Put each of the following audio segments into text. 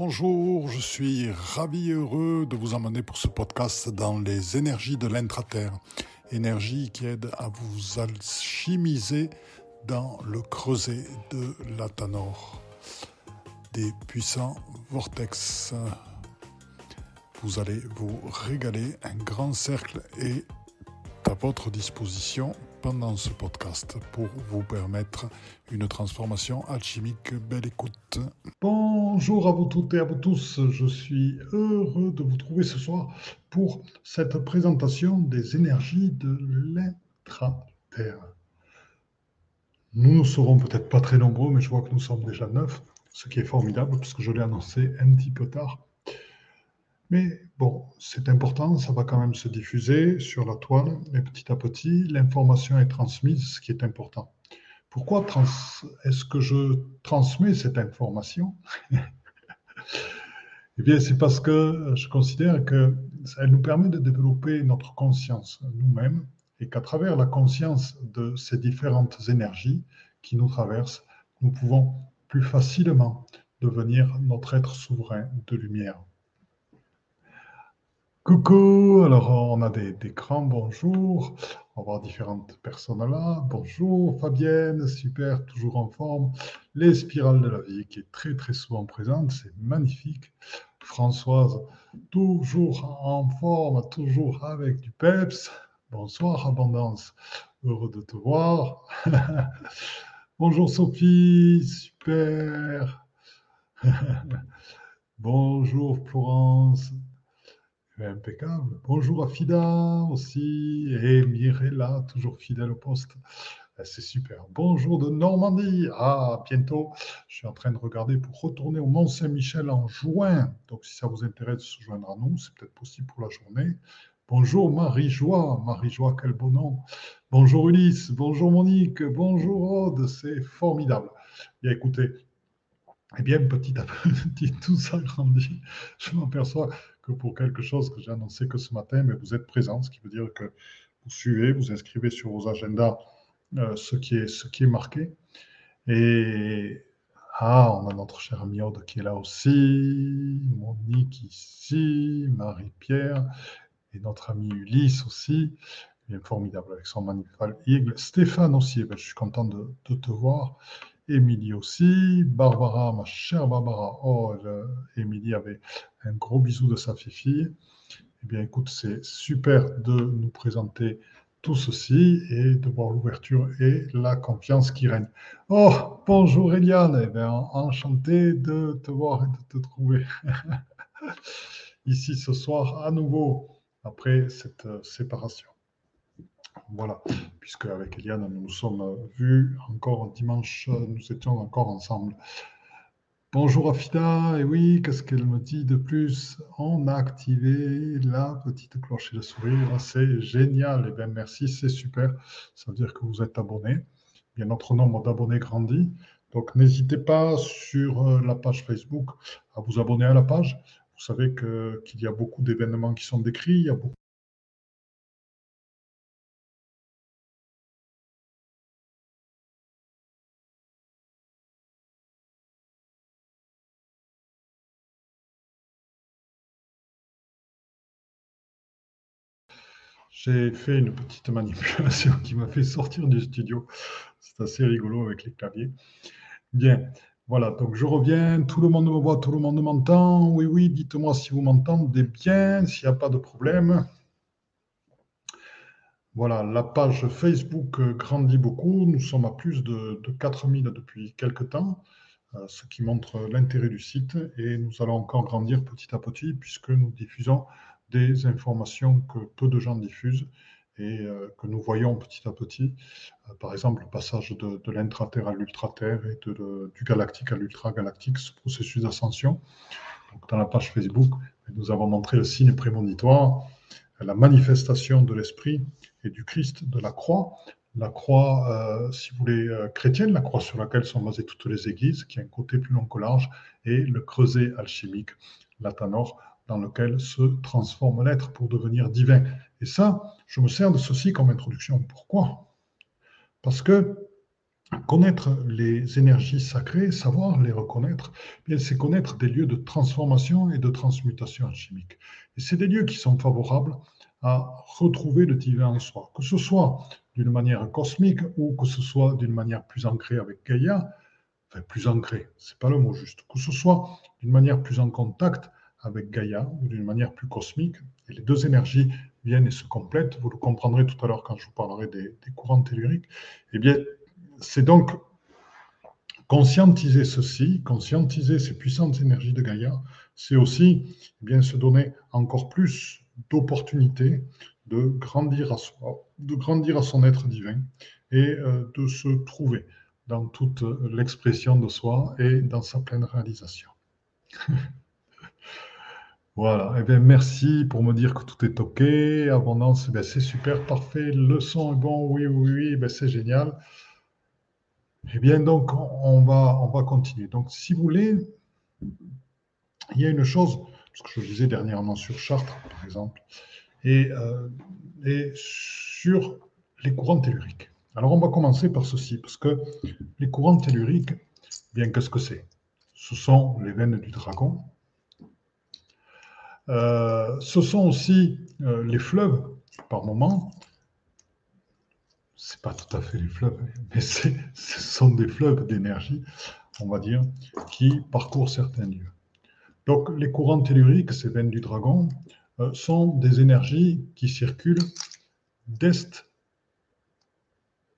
Bonjour, je suis ravi et heureux de vous emmener pour ce podcast dans les énergies de l'intraterre. Énergie qui aide à vous alchimiser dans le creuset de l'Atanor. Des puissants vortex. Vous allez vous régaler. Un grand cercle est à votre disposition pendant ce podcast pour vous permettre une transformation alchimique. Belle écoute. Bonjour à vous toutes et à vous tous. Je suis heureux de vous trouver ce soir pour cette présentation des énergies de l'intra-terre. Nous ne serons peut-être pas très nombreux, mais je vois que nous sommes déjà neuf, ce qui est formidable parce que je l'ai annoncé un petit peu tard. Mais bon, c'est important, ça va quand même se diffuser sur la toile, mais petit à petit, l'information est transmise, ce qui est important. Pourquoi est-ce que je transmets cette information? Eh bien, c'est parce que je considère qu'elle nous permet de développer notre conscience nous-mêmes et qu'à travers la conscience de ces différentes énergies qui nous traversent, nous pouvons plus facilement devenir notre être souverain de lumière. Coucou, alors on a des, grands bonjours, on va voir différentes personnes là. Bonjour Fabienne, super, toujours en forme. Les spirales de la vie qui est très très souvent présente, c'est magnifique. Françoise, toujours en forme, toujours avec du peps. Bonsoir Abondance, heureux de te voir. Bonjour Sophie, super. Bonjour Florence, Impeccable. Bonjour à Fida aussi, et Mirella, toujours fidèle au poste. Eh, c'est super. Bonjour de Normandie. Ah, bientôt. Je suis en train de regarder pour retourner au Mont-Saint-Michel en juin. Donc, si ça vous intéresse de se joindre à nous, c'est peut-être possible pour la journée. Bonjour Marie-Joie. Marie-Joie, quel beau nom. Bonjour Ulysse. Bonjour Monique. Bonjour Aude. C'est formidable. Bien, écoutez, eh bien, petit à petit, tout ça grandit. Je m'aperçois pour quelque chose que j'ai annoncé que ce matin, mais vous êtes présent, ce qui veut dire que vous suivez, vous inscrivez sur vos agendas euh, ce, qui est, ce qui est marqué. Et ah, on a notre cher ami qui est là aussi, Monique ici, Marie-Pierre, et notre ami Ulysse aussi, bien formidable avec son magnifique aigle. Stéphane aussi, eh ben, je suis content de te voir. Émilie aussi, Barbara, ma chère Barbara. Oh, Émilie avait un gros bisou de sa fille. Eh bien, écoute, c'est super de nous présenter tout ceci et de voir l'ouverture et la confiance qui règne. Oh, bonjour Eliane, eh bien, enchanté de te voir et de te trouver ici ce soir à nouveau après cette séparation. Voilà, puisque avec Eliane, nous nous sommes vus encore dimanche, nous étions encore ensemble. Bonjour Afida, et oui, qu'est-ce qu'elle me dit de plus? On a activé la petite cloche et le sourire, c'est génial, et eh bien merci, c'est super, ça veut dire que vous êtes abonné. Bien, notre nombre d'abonnés grandit, donc n'hésitez pas sur euh, la page Facebook à vous abonner à la page. Vous savez qu'il y a beaucoup d'événements qui sont décrits, il y a beaucoup J'ai fait une petite manipulation qui m'a fait sortir du studio. C'est assez rigolo avec les claviers. Bien, voilà, donc je reviens. Tout le monde me voit, tout le monde m'entend. Oui, oui, dites-moi si vous m'entendez bien, s'il n'y a pas de problème. Voilà, la page Facebook grandit beaucoup. Nous sommes à plus de, de 4000 depuis quelques temps, euh, ce qui montre l'intérêt du site. Et nous allons encore grandir petit à petit puisque nous diffusons des informations que peu de gens diffusent et euh, que nous voyons petit à petit. Euh, par exemple, le passage de, de l'intraterre à l'ultraterre et de, du galactique à l'ultra-galactique, ce processus d'ascension. Dans la page Facebook, nous avons montré le signe prémonitoire, la manifestation de l'esprit et du Christ de la croix. La croix, euh, si vous voulez, chrétienne, la croix sur laquelle sont basées toutes les églises, qui a un côté plus long que large, et le creuset alchimique, l'Atanor, dans lequel se transforme l'être pour devenir divin. Et ça, je me sers de ceci comme introduction. Pourquoi? Parce que connaître les énergies sacrées, savoir les reconnaître, eh c'est connaître des lieux de transformation et de transmutation chimique. Et c'est des lieux qui sont favorables à retrouver le divin en soi, que ce soit d'une manière cosmique ou que ce soit d'une manière plus ancrée avec Gaïa, enfin plus ancrée, c'est pas le mot juste, que ce soit d'une manière plus en contact avec Gaïa ou d'une manière plus cosmique, et les deux énergies viennent et se complètent, vous le comprendrez tout à l'heure quand je vous parlerai des, courants telluriques, eh bien c'est donc conscientiser ceci, conscientiser ces puissantes énergies de Gaïa, c'est aussi eh bien, se donner encore plus d'opportunités de grandir à soi, de grandir à son être divin et euh, de se trouver dans toute l'expression de soi et dans sa pleine réalisation. voilà, eh bien, merci pour me dire que tout est OK. Abondance, eh c'est super, parfait. Le son est bon, oui, oui, oui, ben, c'est génial. Eh bien, donc, on va, on va continuer. Donc, si vous voulez, il y a une chose, ce que je disais dernièrement sur Chartres, par exemple, et, euh, sur les courants telluriques. Alors, on va commencer par ceci, parce que les courants telluriques, bien, qu'est-ce que c'est? Ce sont les veines du dragon. Euh, ce sont aussi euh, les fleuves, par moment, c'est pas tout à fait les fleuves, mais ce sont des fleuves d'énergie, on va dire, qui parcourent certains lieux. Donc, les courants telluriques, ces veines du dragon, euh, sont des énergies qui circulent d'est.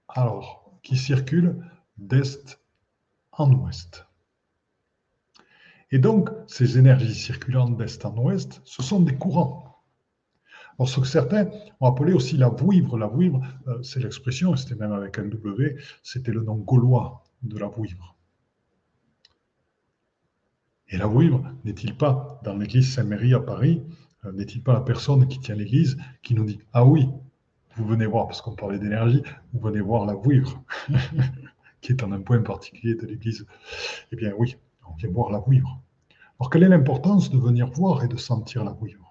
Alors, qui circulent d'est en ouest. Et donc, ces énergies circulant d'est en ouest, ce sont des courants. Alors, ce que certains ont appelé aussi la vouivre. La vouivre, euh, c'est l'expression, c'était même avec un W, c'était le nom gaulois de la vouivre. Et la vouivre, n'est-il pas dans l'église Saint-Méry à Paris, euh, n'est-il pas la personne qui tient l'église qui nous dit Ah oui, vous venez voir, parce qu'on parlait d'énergie, vous venez voir la vouivre, qui est en un point particulier de l'église. Eh bien oui, on vient voir la vouivre. Alors quelle est l'importance de venir voir et de sentir la vouivre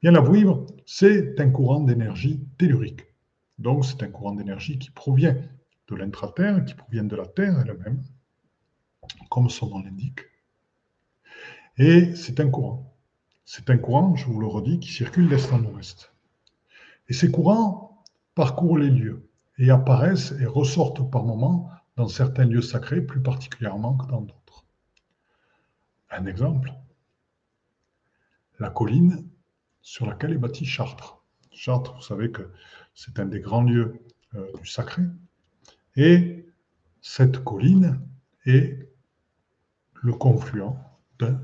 Bien, la vouivre, c'est un courant d'énergie tellurique. Donc, c'est un courant d'énergie qui provient de l'intraterre, qui provient de la Terre elle-même, comme son nom l'indique. Et c'est un courant. C'est un courant, je vous le redis, qui circule d'est en ouest. Et ces courants parcourent les lieux et apparaissent et ressortent par moments dans certains lieux sacrés, plus particulièrement que dans d'autres. Un exemple, la colline sur laquelle est bâti Chartres. Chartres, vous savez que c'est un des grands lieux euh, du sacré. Et cette colline est le confluent d'un,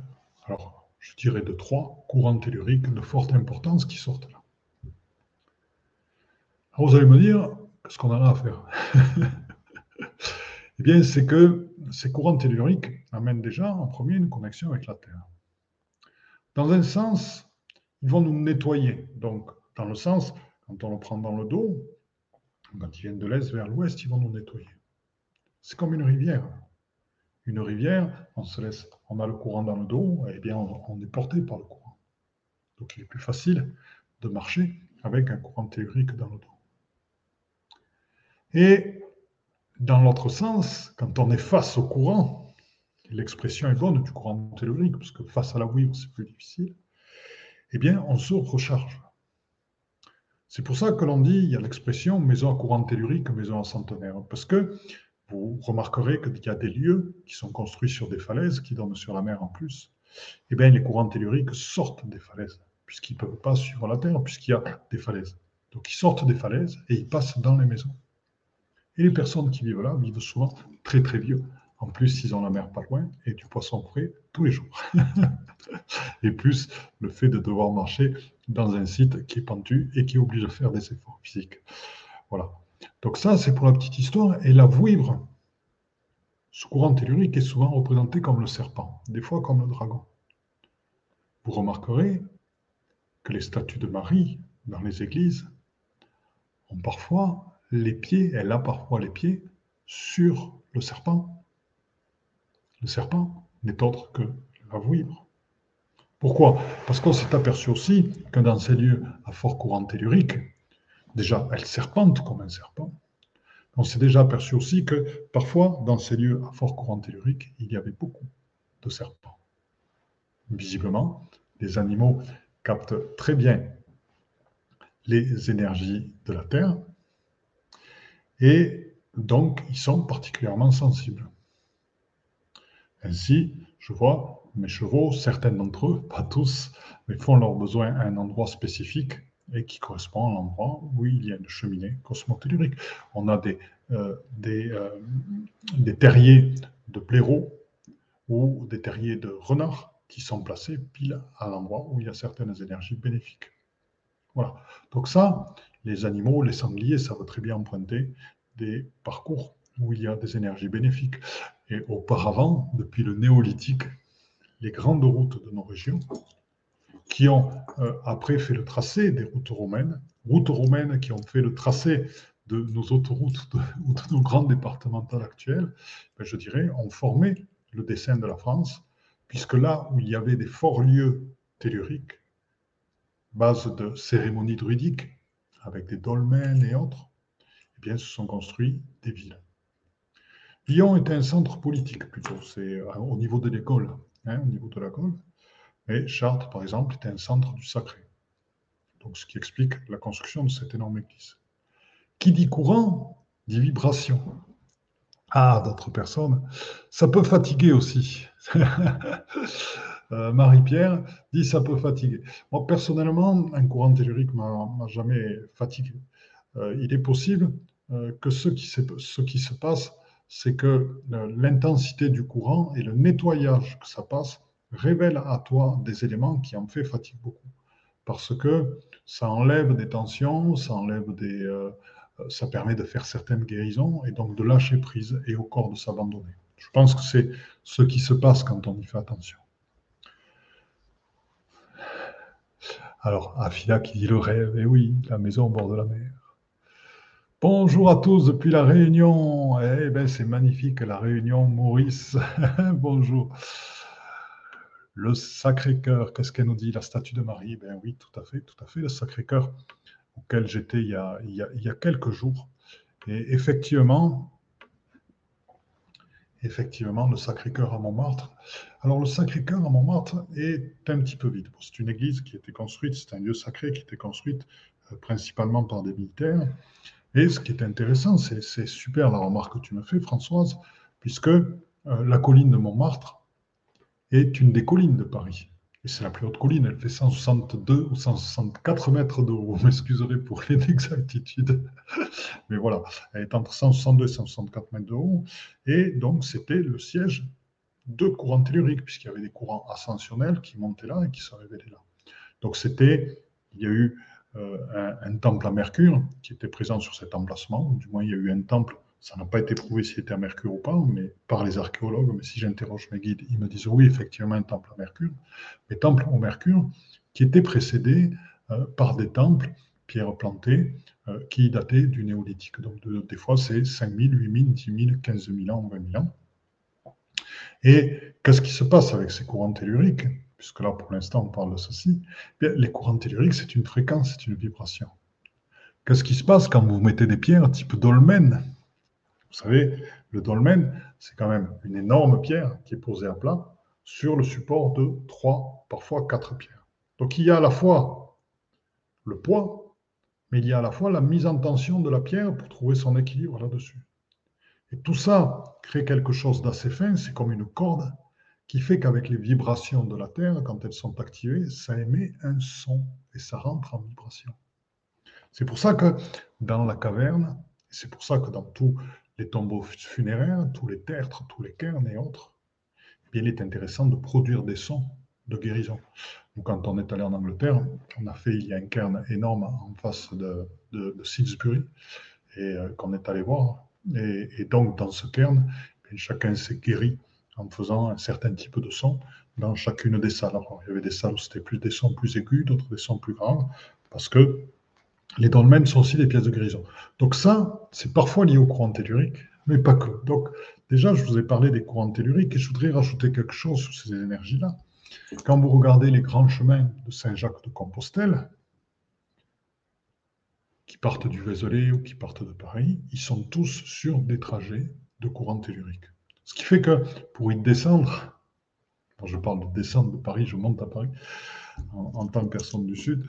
alors je dirais de trois courants telluriques de forte importance qui sortent là. Alors vous allez me dire, qu'est-ce qu'on a à faire? Eh bien, c'est que ces courants telluriques amènent déjà en premier une connexion avec la Terre. Dans un sens, ils vont nous nettoyer. Donc, dans le sens, quand on le prend dans le dos, quand ils viennent de l'est vers l'ouest, ils vont nous nettoyer. C'est comme une rivière. Une rivière, on se laisse, on a le courant dans le dos, et bien on, est porté par le courant. Donc il est plus facile de marcher avec un courant tellurique dans le dos. Et dans l'autre sens, quand on est face au courant, l'expression est bonne du courant tellurique, parce que face à la vouivre, c'est plus difficile, eh bien, on se recharge. C'est pour ça que l'on dit, il y a l'expression maison à courant tellurique, maison à centenaire, parce que vous remarquerez qu'il y a des lieux qui sont construits sur des falaises, qui donnent sur la mer en plus. Eh bien, les courants telluriques sortent des falaises, puisqu'ils ne peuvent pas suivre la terre, puisqu'il y a des falaises. Donc, ils sortent des falaises et ils passent dans les maisons. Et les personnes qui vivent là vivent souvent très très vieux. En plus, ils ont la mer pas loin et du poisson frais tous les jours. et plus le fait de devoir marcher dans un site qui est pentu et qui oblige à faire des efforts physiques. Voilà. Donc ça, c'est pour la petite histoire. Et la vouivre, ce courant tellurique est souvent représenté comme le serpent, des fois comme le dragon. Vous remarquerez que les statues de Marie dans les églises ont parfois les pieds, elle a parfois les pieds sur le serpent le serpent n'est autre que la vouivre. Pourquoi? Parce qu'on s'est aperçu aussi que dans ces lieux à fort courant tellurique, déjà, elle serpente comme un serpent, On s'est déjà aperçu aussi que parfois, dans ces lieux à fort courant tellurique, il y avait beaucoup de serpents. Visiblement, les animaux captent très bien les énergies de la Terre et donc ils sont particulièrement sensibles. Ainsi, je vois mes chevaux, certains d'entre eux, pas tous, mais font leurs besoins à un endroit spécifique et qui correspond à l'endroit où il y a une cheminée cosmotellurique. On a des, euh, euh, des, terriers de blaireaux ou des terriers de renards qui sont placés pile à l'endroit où il y a certaines énergies bénéfiques. Voilà. Donc ça, les animaux, les sangliers savent très bien emprunter des parcours où il y a des énergies bénéfiques. Et auparavant, depuis le néolithique, les grandes routes de nos régions, qui ont euh, après fait le tracé des routes romaines, routes romaines qui ont fait le tracé de nos autoroutes ou de nos grandes départementales actuelles, ben, je dirais, ont formé le dessin de la France, puisque là où il y avait des forts lieux telluriques, base de cérémonies druidiques, avec des dolmens et autres, eh bien, se sont construits des villes. Lyon était un centre politique plutôt, c'est euh, au niveau de l'école, hein, au niveau de la l'école. Et Chartres, par exemple, était un centre du sacré. Donc, ce qui explique la construction de cette énorme église. Qui dit courant dit vibration. Ah, d'autres personnes. Ça peut fatiguer aussi. Euh, Marie-Pierre dit ça peut fatiguer. Moi, personnellement, un courant tellurique ne m'a jamais fatigué. Euh, il est possible euh, que ce qui, se passe, c'est que l'intensité du courant et le nettoyage que ça passe révèle à toi des éléments qui en fait fatigue beaucoup. Parce que ça enlève des tensions, ça enlève des, ça permet de faire certaines guérisons et donc de lâcher prise et au corps de s'abandonner. Je pense que c'est ce qui se passe quand on y fait attention. Alors, Afida qui dit le rêve, et oui, la maison au bord de la mer. Bonjour à tous depuis la Réunion. Eh bien, c'est magnifique, la Réunion, Maurice. Bonjour. Le Sacré-Cœur, qu'est-ce qu'elle nous dit La statue de Marie? Ben oui, tout à fait, tout à fait. Le Sacré-Cœur auquel j'étais il, il, y a quelques jours. Et effectivement, effectivement, le Sacré-Cœur à Montmartre. Alors, le Sacré-Cœur à Montmartre est un petit peu vide. C'est une église qui a été construite, c'est un lieu sacré qui a été construite euh, principalement par des militaires. Et ce qui est intéressant, c'est super la remarque que tu me fais, Françoise, puisque euh, la colline de Montmartre est une des collines de Paris. Et c'est la plus haute colline, elle fait 162 ou 164 mètres de haut. Vous m'excuserez pour l'inexactitude. Mais voilà, elle est entre 162 et 164 mètres de haut. Et donc, c'était le siège de courants telluriques, puisqu'il y avait des courants ascensionnels qui montaient là et qui se révélaient là. Donc, c'était, il y a eu euh, un, un, temple à Mercure qui était présent sur cet emplacement, du moins, il y a eu un temple ça n'a pas été prouvé s'il était à Mercure ou pas, mais par les archéologues. Mais si j'interroge mes guides, ils me disent oui, effectivement, un temple à Mercure. Mais temple au Mercure qui était précédé euh, par des temples, pierres plantées, euh, qui dataient du néolithique. Donc, des fois, c'est 5000, 8000, 10 000, 15 000 ans, 20 000 ans. Et qu'est-ce qui se passe avec ces courants telluriques? Puisque là, pour l'instant, on parle de ceci. Bien, les courants telluriques, c'est une fréquence, c'est une vibration. Qu'est-ce qui se passe quand vous mettez des pierres type dolmen? Vous savez, le dolmen, c'est quand même une énorme pierre qui est posée à plat sur le support de trois, parfois quatre pierres. Donc il y a à la fois le poids, mais il y a à la fois la mise en tension de la pierre pour trouver son équilibre là-dessus. Et tout ça crée quelque chose d'assez fin, c'est comme une corde qui fait qu'avec les vibrations de la Terre, quand elles sont activées, ça émet un son et ça rentre en vibration. C'est pour ça que dans la caverne, c'est pour ça que dans tout les tombeaux funéraires, tous les tertres, tous les cairns et autres, eh il est intéressant de produire des sons de guérison. quand on est allé en Angleterre, on a fait, il y a un cairn énorme en face de, de, et euh, qu'on est allé voir. Et, donc, dans ce cairn, eh chacun s'est guéri en faisant un certain type de son dans chacune des salles. il y avait des salles où c'était plus des sons plus aigus, d'autres des sons plus graves, parce que les dolmens sont aussi des pièces de guérison. Donc ça, c'est parfois lié au courant tellurique, mais pas que. Donc déjà, je vous ai parlé des courants telluriques et je voudrais rajouter quelque chose sur ces énergies-là. Quand vous regardez les grands chemins de Saint-Jacques de Compostelle, qui partent du Vézelay ou qui partent de Paris, ils sont tous sur des trajets de courant tellurique. Ce qui fait que pour y descendre, quand je parle de descendre de Paris, je monte à Paris en, tant que personne du Sud,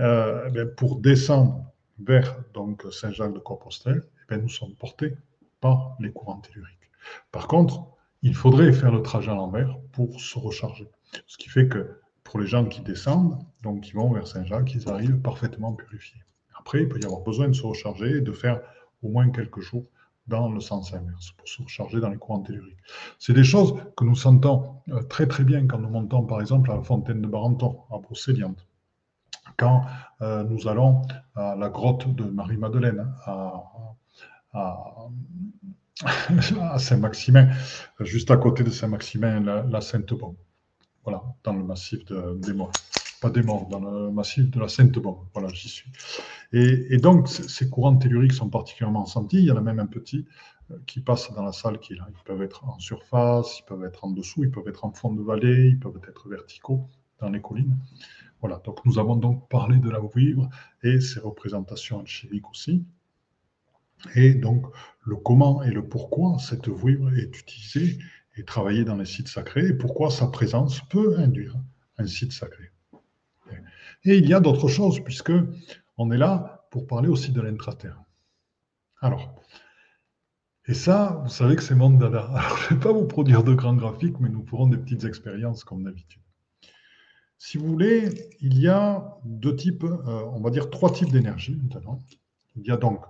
euh, eh pour descendre vers donc Saint-Jacques de Compostelle, eh nous sommes portés par les courants telluriques. Par contre, il faudrait faire le trajet à l'envers pour se recharger. Ce qui fait que pour les gens qui descendent, donc qui vont vers Saint-Jacques, ils arrivent parfaitement purifiés. Après, il peut y avoir besoin de se recharger et de faire au moins quelques jours dans le sens inverse pour se recharger dans les courants telluriques. C'est des choses que nous sentons euh, très très bien quand nous montons par exemple à la fontaine de Barenton, à Brocéliande, quand euh, nous allons à la grotte de Marie-Madeleine, à, Saint-Maximin, juste à côté de Saint-Maximin, la, Sainte-Bombe. Voilà, dans le massif des morts. Pas des morts, dans le massif de la Sainte-Bombe. Voilà, j'y suis. Et, donc, ces courants telluriques sont particulièrement sentis. Il y en a même un petit euh, qui passe dans la salle qui est là. Ils peuvent être en surface, ils peuvent être en dessous, ils peuvent être en fond de vallée, ils peuvent être verticaux dans les collines. Voilà, donc nous avons donc parlé de la vivre et ses représentations alchimiques aussi. Et donc, le comment et le pourquoi cette vouivre est utilisée et travaillée dans les sites sacrés et pourquoi sa présence peut induire un site sacré. Et il y a d'autres choses, puisque on est là pour parler aussi de l'intraterre. Alors, et ça, vous savez que c'est mon dada. Alors, je ne vais pas vous produire de grands graphiques, mais nous ferons des petites expériences comme d'habitude. Si vous voulez, il y a deux types, euh, on va dire trois types d'énergie maintenant. Il y a donc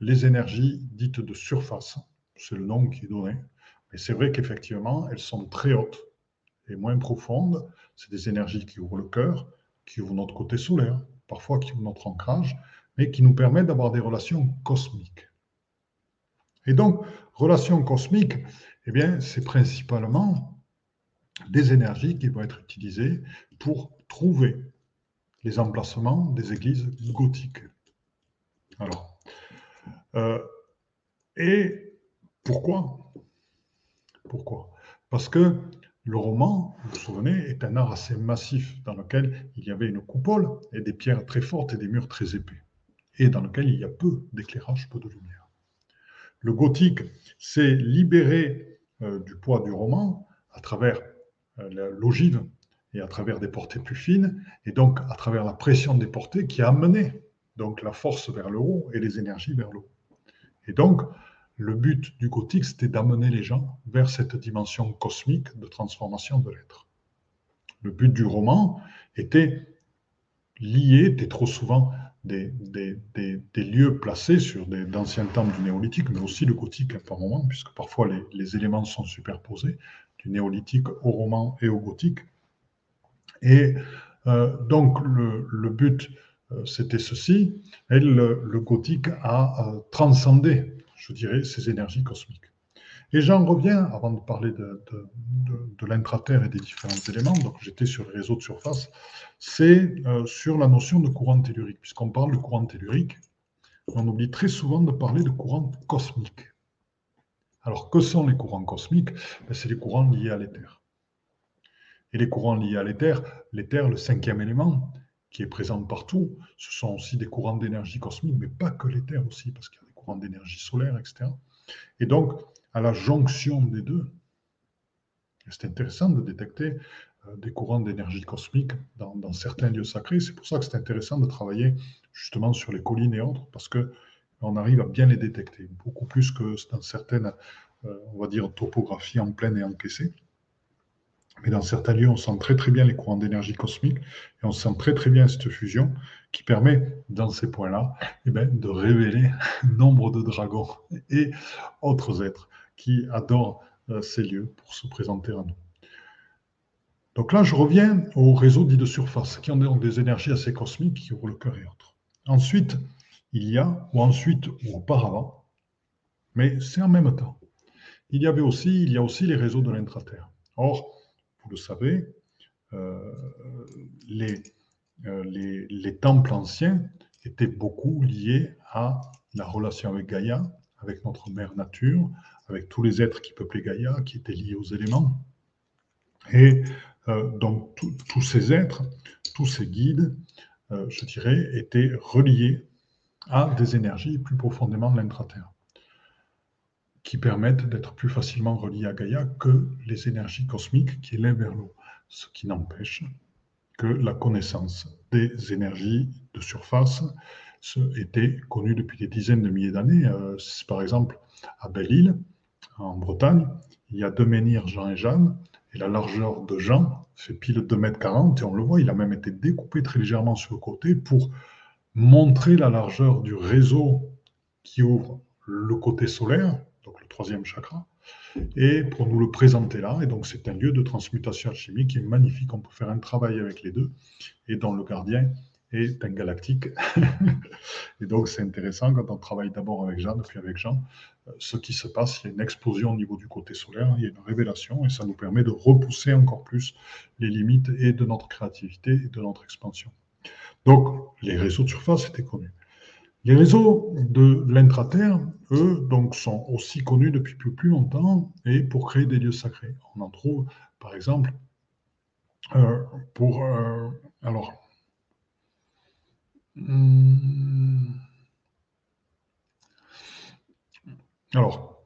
les énergies dites de surface, c'est le nom qui est donné, mais c'est vrai qu'effectivement, elles sont très hautes et moins profondes. C'est des énergies qui ouvrent le cœur, qui ouvrent notre côté solaire, parfois qui ont notre ancrage, mais qui nous permet d'avoir des relations cosmiques. Et donc, relations cosmiques, eh bien, c'est principalement des énergies qui vont être utilisées pour trouver les emplacements des églises gothiques. Alors, euh, et pourquoi? Pourquoi? Parce que le roman, vous vous souvenez, est un art assez massif dans lequel il y avait une coupole et des pierres très fortes et des murs très épais, et dans lequel il y a peu d'éclairage, peu de lumière. Le gothique s'est libéré euh, du poids du roman à travers l'ogive et à travers des portées plus fines, et donc à travers la pression des portées qui a amené donc la force vers le haut et les énergies vers le haut. Et donc, le but du gothique, c'était d'amener les gens vers cette dimension cosmique de transformation de l'être. Le but du roman était lié, était trop souvent des, lieux placés sur d'anciens temps du néolithique, mais aussi le gothique par moment, puisque parfois les, éléments sont superposés, néolithique au roman et au gothique. Et euh, donc le, but, euh, c'était ceci, et le, gothique a euh, transcendé je dirais, ces énergies cosmiques. Et j'en reviens, avant de parler de, de, l'intraterre et des différents éléments, donc j'étais sur les réseaux de surface, c'est sur la notion de courant tellurique. Puisqu'on parle de courant tellurique, on oublie très souvent de parler de courant cosmique. Alors, que sont les courants cosmiques? Ben, C'est les courants liés à l'éther. Et les courants liés à l'éther, l'éther, le cinquième élément, qui est présent partout, ce sont aussi des courants d'énergie cosmique, mais pas que l'éther aussi, parce qu'il y a d'énergie solaire, etc. Et donc, à la jonction des deux, c'est intéressant de détecter euh, des courants d'énergie cosmique dans, certains lieux sacrés. C'est pour ça que c'est intéressant de travailler justement sur les collines et autres, parce que on arrive à bien les détecter, beaucoup plus que dans certaines, euh, on va dire, topographies en pleine et encaissées. Mais dans certains lieux, on sent très très bien les courants d'énergie cosmique et on sent très très bien cette fusion qui permet, dans ces points-là, eh ben, de révéler nombre de dragons et autres êtres qui adorent euh, ces lieux pour se présenter à nous. Donc là, je reviens au réseau dit de surface, qui ont des énergies assez cosmiques qui ouvrent le cœur et autres. Ensuite, il y a, ou ensuite, ou auparavant, mais c'est en même temps, il y avait aussi, il y a aussi les réseaux de l'intraterre. Or, vous le savez, euh, euh, les, les, temples anciens étaient beaucoup liés à la relation avec Gaïa, avec notre mère nature, avec tous les êtres qui peuplaient Gaïa, qui étaient liés aux éléments. Et euh, donc tous ces êtres, tous ces guides, je dirais, étaient reliés à des énergies plus profondément de l'intraterre, qui permettent d'être plus facilement reliés à Gaïa que les énergies cosmiques qui élèvent vers l'eau. Ce qui n'empêche que la connaissance des énergies de surface était connue depuis des dizaines de milliers d'années. Euh, par exemple, à Belle-Île, en Bretagne, il y a deux menhirs, Jean et Jeanne, et la largeur de Jean fait pile 2 mètres 40, et on le voit, il a même été découpé très légèrement sur le côté pour montrer la largeur du réseau qui ouvre le côté solaire, donc le troisième chakra, et pour nous le présenter là. Et donc c'est un lieu de transmutation alchimique qui est magnifique, on peut faire un travail avec les deux, et dont le gardien est un galactique. et donc c'est intéressant quand on travaille d'abord avec Jeanne, puis avec Jean, ce qui se passe, il y a une explosion au niveau du côté solaire, il y a une révélation, et ça nous permet de repousser encore plus les limites et de notre créativité et de notre expansion. Donc les réseaux de surface étaient connus. Les réseaux de l'intraterre, eux, donc, sont aussi connus depuis plus, longtemps et pour créer des lieux sacrés. On en trouve, par exemple, euh, pour. Euh, alors. Hmm, alors,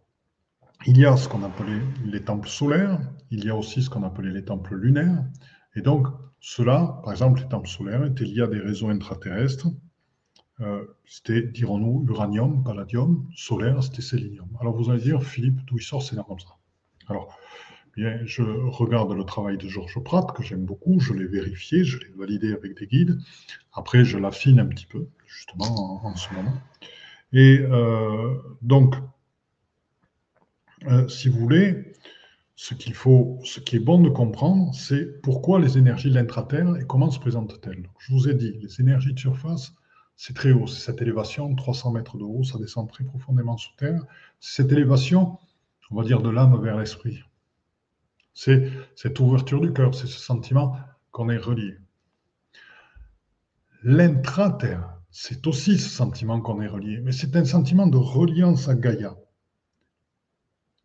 il y a ce qu'on appelait les temples solaires, il y a aussi ce qu'on appelait les temples lunaires. Et donc, cela, par exemple, les temples solaires étaient liés à des réseaux intraterrestres? Euh, c'était, dirons-nous, uranium, palladium, solaire, c'était sélénium. Alors vous allez dire, Philippe, d'où il sort ces noms comme ça? Alors, bien, je regarde le travail de Georges Pratt, que j'aime beaucoup, je l'ai vérifié, je l'ai validé avec des guides. Après, je l'affine un petit peu, justement, en, ce moment. Et euh, donc, euh, si vous voulez, ce qu'il faut, ce qui est bon de comprendre, c'est pourquoi les énergies de l'intraterre et comment se présentent-elles. Je vous ai dit, les énergies de surface, c'est très haut, c'est cette élévation, 300 mètres de haut, ça descend très profondément sous terre. Cette élévation, on va dire, de l'âme vers l'esprit. C'est cette ouverture du cœur, c'est ce sentiment qu'on est relié. L'intraterre, c'est aussi ce sentiment qu'on est relié, mais c'est un sentiment de reliance à Gaïa.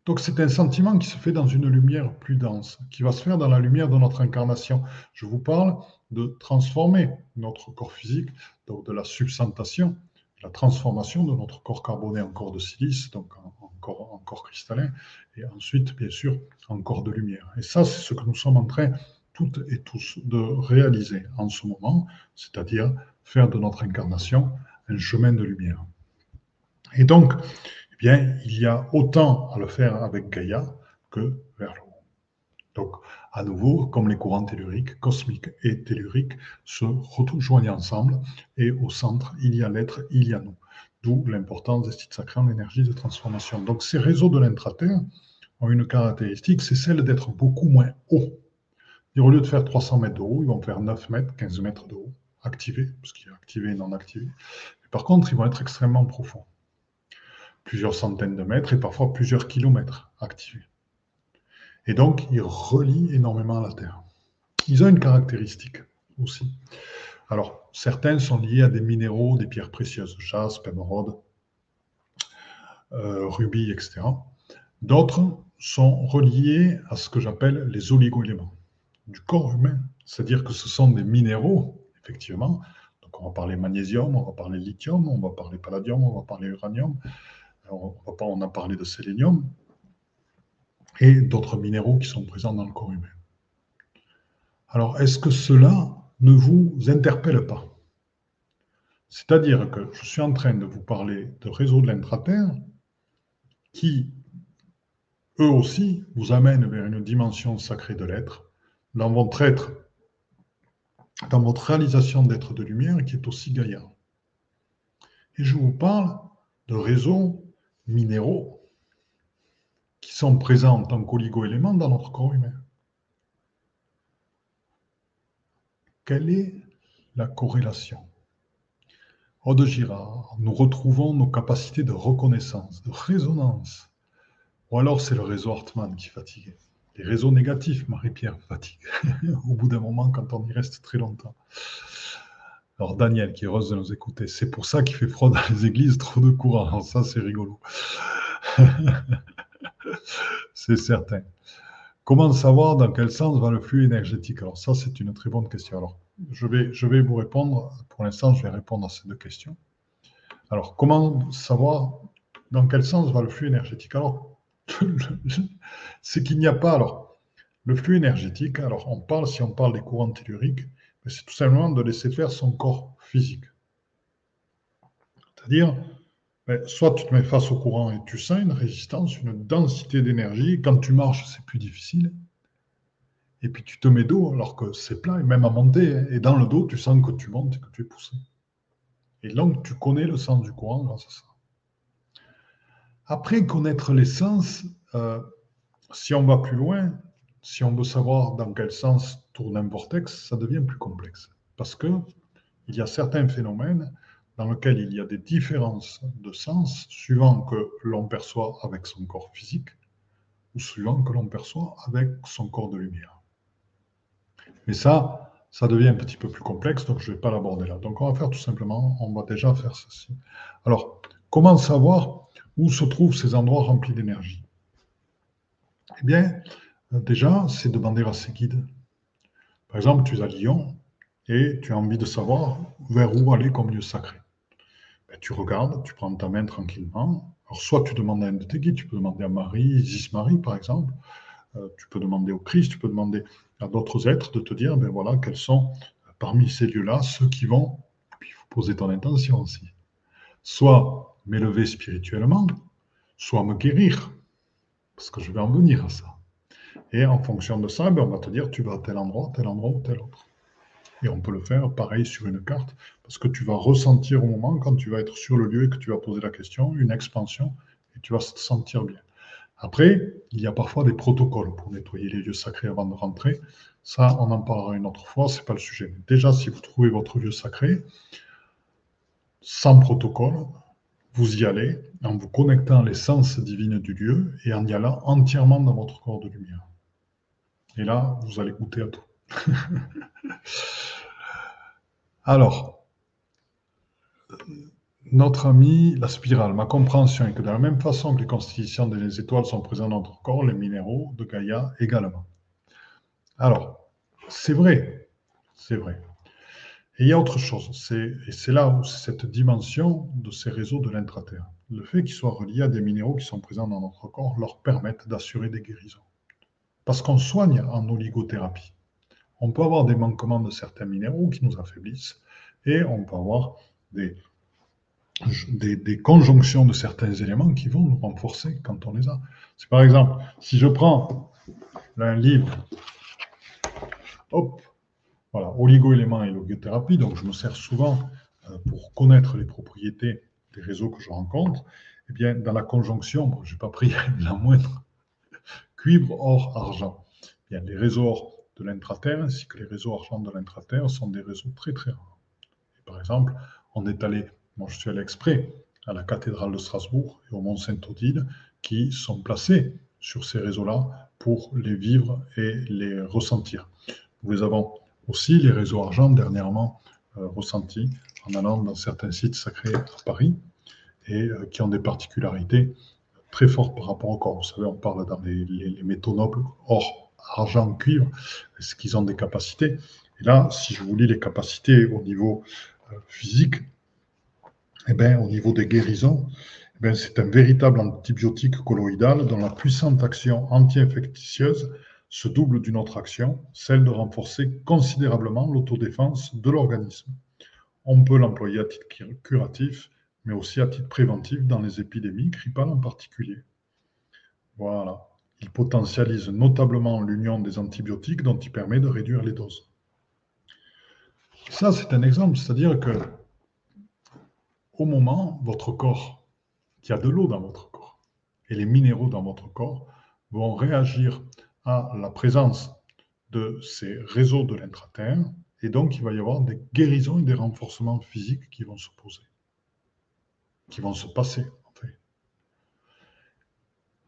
Donc c'est un sentiment qui se fait dans une lumière plus dense, qui va se faire dans la lumière de notre incarnation. Je vous parle de transformer notre corps physique, donc de la substantation, la transformation de notre corps carboné en corps de silice, donc en, corps, cristallin, et ensuite, bien sûr, en corps de lumière. Et ça, c'est ce que nous sommes en train, toutes et tous, de réaliser en ce moment, c'est-à-dire faire de notre incarnation un chemin de lumière. Et donc, eh bien, il y a autant à le faire avec Gaïa que vers le haut. Donc, à nouveau, comme les courants telluriques, cosmiques et telluriques se rejoignent ensemble, et au centre, il y a l'être, il y a nous. D'où l'importance des sites sacrés en énergie de transformation. Donc, ces réseaux de l'intraterre ont une caractéristique, c'est celle d'être beaucoup moins haut. Au lieu de faire 300 mètres de haut, ils vont faire 9 mètres, 15 mètres de haut, activés, parce qu'il y a activé et non activé. par contre, ils vont être extrêmement profonds plusieurs centaines de mètres et parfois plusieurs kilomètres activés. Et donc, ils relient énormément la Terre. Ils ont une caractéristique aussi. Alors, certains sont liés à des minéraux, des pierres précieuses, jaspe, émeraude, euh, rubis, etc. D'autres sont reliés à ce que j'appelle les oligo-éléments du corps humain. C'est-à-dire que ce sont des minéraux, effectivement. Donc, on va parler magnésium, on va parler lithium, on va parler palladium, on va parler uranium, on, a parlé de sélénium et d'autres minéraux qui sont présents dans le corps humain. Alors, est-ce que cela ne vous interpelle pas? C'est-à-dire que je suis en train de vous parler de réseaux de l'intraterre qui, eux aussi, vous amènent vers une dimension sacrée de l'être, dans votre être, dans votre réalisation d'être de lumière qui est aussi Gaïa. Et je vous parle de réseaux minéraux qui sont présents en tant qu'oligo-éléments dans notre corps humain. Quelle est la corrélation? Au de Girard, nous retrouvons nos capacités de reconnaissance, de résonance. Ou alors c'est le réseau Hartmann qui fatigue. Les réseaux négatifs, Marie-Pierre, fatiguent au bout d'un moment quand on y reste très longtemps. Alors Daniel, qui est heureuse de nous écouter, c'est pour ça qu'il fait froid dans les églises, trop de courant. Alors ça, c'est rigolo. c'est certain. Comment savoir dans quel sens va le flux énergétique? Alors ça, c'est une très bonne question. Alors, je vais, je vais vous répondre. Pour l'instant, je vais répondre à ces deux questions. Alors, comment savoir dans quel sens va le flux énergétique? Alors, c'est qu'il n'y a pas. Alors, le flux énergétique, alors on parle, si on parle des courants telluriques, c'est tout simplement de laisser faire son corps physique. C'est-à-dire, ben, soit tu te mets face au courant et tu sens une résistance, une densité d'énergie. Quand tu marches, c'est plus difficile. Et puis tu te mets dos alors que c'est plat, et même à monter. Et dans le dos, tu sens que tu montes et que tu es poussé. Et donc, tu connais le sens du courant grâce à ça. Après connaître les sens, euh, si on va plus loin, si on veut savoir dans quel sens tourne un vortex, ça devient plus complexe. Parce que il y a certains phénomènes dans lesquels il y a des différences de sens suivant que l'on perçoit avec son corps physique ou suivant que l'on perçoit avec son corps de lumière. Mais ça, ça devient un petit peu plus complexe, donc je ne vais pas l'aborder là. Donc on va faire tout simplement, on va déjà faire ceci. Alors, comment savoir où se trouvent ces endroits remplis d'énergie? Eh bien, déjà, c'est demander à ses guides. Par exemple, tu es à Lyon et tu as envie de savoir vers où aller comme lieu sacré. Ben, tu regardes, tu prends ta main tranquillement. Alors, soit tu demandes à un de tes guides, tu peux demander à Marie, Isis Marie, par exemple. Euh, tu peux demander au Christ, tu peux demander à d'autres êtres de te dire, ben voilà, quels sont parmi ces lieux-là ceux qui vont, puis il faut poser ton intention aussi, soit m'élever spirituellement, soit me guérir, parce que je vais en venir à ça. Et en fonction de ça, ben on va te dire, tu vas à tel endroit, tel endroit ou tel autre. Et on peut le faire pareil sur une carte, parce que tu vas ressentir au moment, quand tu vas être sur le lieu et que tu vas poser la question, une expansion, et tu vas te sentir bien. Après, il y a parfois des protocoles pour nettoyer les lieux sacrés avant de rentrer. Ça, on en parlera une autre fois, ce n'est pas le sujet. déjà, si vous trouvez votre lieu sacré, sans protocole, vous y allez en vous connectant à l'essence divine du lieu et en y allant entièrement dans votre corps de lumière. Et là, vous allez goûter à tout. Alors, notre ami, la spirale, ma compréhension est que de la même façon que les constitutions des étoiles sont présentes dans notre corps, les minéraux de Gaïa également. Alors, c'est vrai, c'est vrai. Et il y a autre chose, et c'est là où cette dimension de ces réseaux de l'intraterre. Le fait qu'ils soient reliés à des minéraux qui sont présents dans notre corps leur permettent d'assurer des guérisons. Parce qu'on soigne en oligothérapie. On peut avoir des manquements de certains minéraux qui nous affaiblissent, et on peut avoir des des, conjonctions de certains éléments qui vont nous renforcer quand on les a. C'est par exemple, si je prends un livre, hop, voilà, oligo-éléments et logothérapie, donc je me sers souvent euh, pour connaître les propriétés des réseaux que je rencontre, eh bien, dans la conjonction, je n'ai pas pris la moindre, cuivre, or, argent. Eh bien, les réseaux or de l'intraterre ainsi que les réseaux argent de l'intraterre sont des réseaux très très rares. par exemple, on est allé moi, je suis allé exprès à la cathédrale de Strasbourg et au Mont Saint-Odile qui sont placés sur ces réseaux-là pour les vivre et les ressentir. Nous les avons aussi, les réseaux argent, dernièrement euh, ressentis en allant dans certains sites sacrés à Paris et euh, qui ont des particularités très fortes par rapport au corps. Vous savez, on parle dans les, les métaux nobles, or, argent, cuivre, est-ce qu'ils ont des capacités? Et là, si je vous lis les capacités au niveau euh, physique, eh bien, au niveau des guérisons, eh c'est un véritable antibiotique colloïdal dont la puissante action anti-infectieuse se double d'une autre action, celle de renforcer considérablement l'autodéfense de l'organisme. On peut l'employer à titre curatif, mais aussi à titre préventif dans les épidémies, grippales en particulier. Voilà. Il potentialise notablement l'union des antibiotiques dont il permet de réduire les doses. Ça, c'est un exemple, c'est-à-dire que au moment, votre corps, qui a de l'eau dans votre corps, et les minéraux dans votre corps vont réagir à la présence de ces réseaux de l'intraterre, et donc il va y avoir des guérisons et des renforcements physiques qui vont se poser, qui vont se passer, en fait.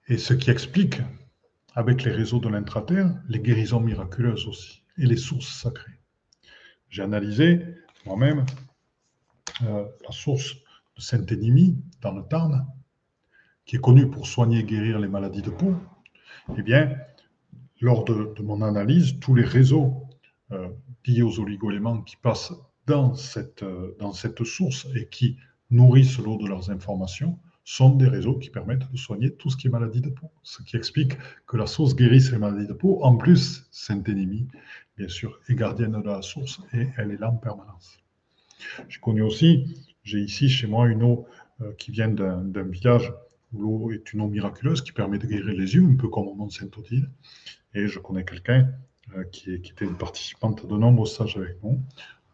Et ce qui explique, avec les réseaux de l'intraterre, les guérisons miraculeuses aussi, et les sources sacrées. J'ai analysé moi-même euh, la source de Saint-Énimie, dans le Tarn, qui est connue pour soigner et guérir les maladies de peau, eh bien, lors de, mon analyse, tous les réseaux euh, liés aux oligoéléments qui passent dans cette, euh, dans cette source et qui nourrissent l'eau de leurs informations sont des réseaux qui permettent de soigner tout ce qui est maladie de peau. Ce qui explique que la source guérisse les maladies de peau. En plus, Sainte Ennemie, bien sûr, est gardienne de la source et elle est là en permanence. Je connais aussi, j'ai ici chez moi une eau euh, qui vient d'un village l'eau est une eau miraculeuse qui permet de guérir les yeux, un peu comme au Mont Saint-Odile. Et je connais quelqu'un euh, qui, était une participante de nombreux stages avec nous,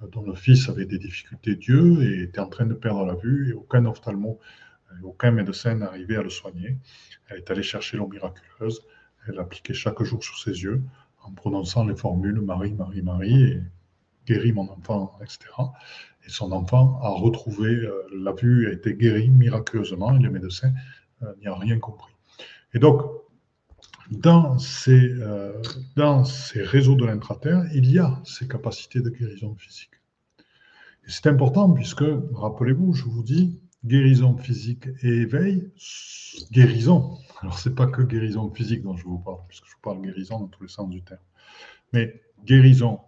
euh, dont le fils avait des difficultés d'yeux et était en train de perdre la vue, et aucun ophtalmo, aucun médecin n'arrivait à le soigner. Elle est allée chercher l'eau miraculeuse, elle l'appliquait chaque jour sur ses yeux, en prononçant les formules Marie, Marie, Marie, et guéris mon enfant, etc. Et son enfant a retrouvé euh, la vue, a été guéri miraculeusement, et les médecins n'y ont rien compris. Et donc, dans ces, euh, dans ces réseaux de l'intraterre, il y a ces capacités de guérison physique. Et c'est important puisque, rappelez-vous, je vous dis, guérison physique et éveil, guérison. Alors, ce n'est pas que guérison physique dont je vous parle, puisque je vous parle guérison dans tous les sens du terme. Mais guérison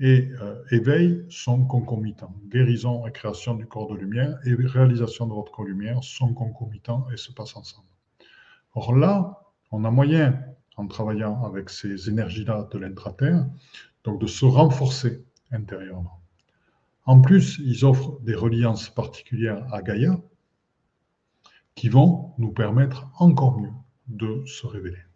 et euh, éveil sont concomitants. Guérison et création du corps de lumière et réalisation de votre corps de lumière sont concomitants et se passent ensemble. Or là, on a moyen, en travaillant avec ces énergies-là de l'intraterre, donc de se renforcer intérieurement. En plus, ils offrent des reliances particulières à Gaïa qui vont nous permettre encore mieux de se révéler.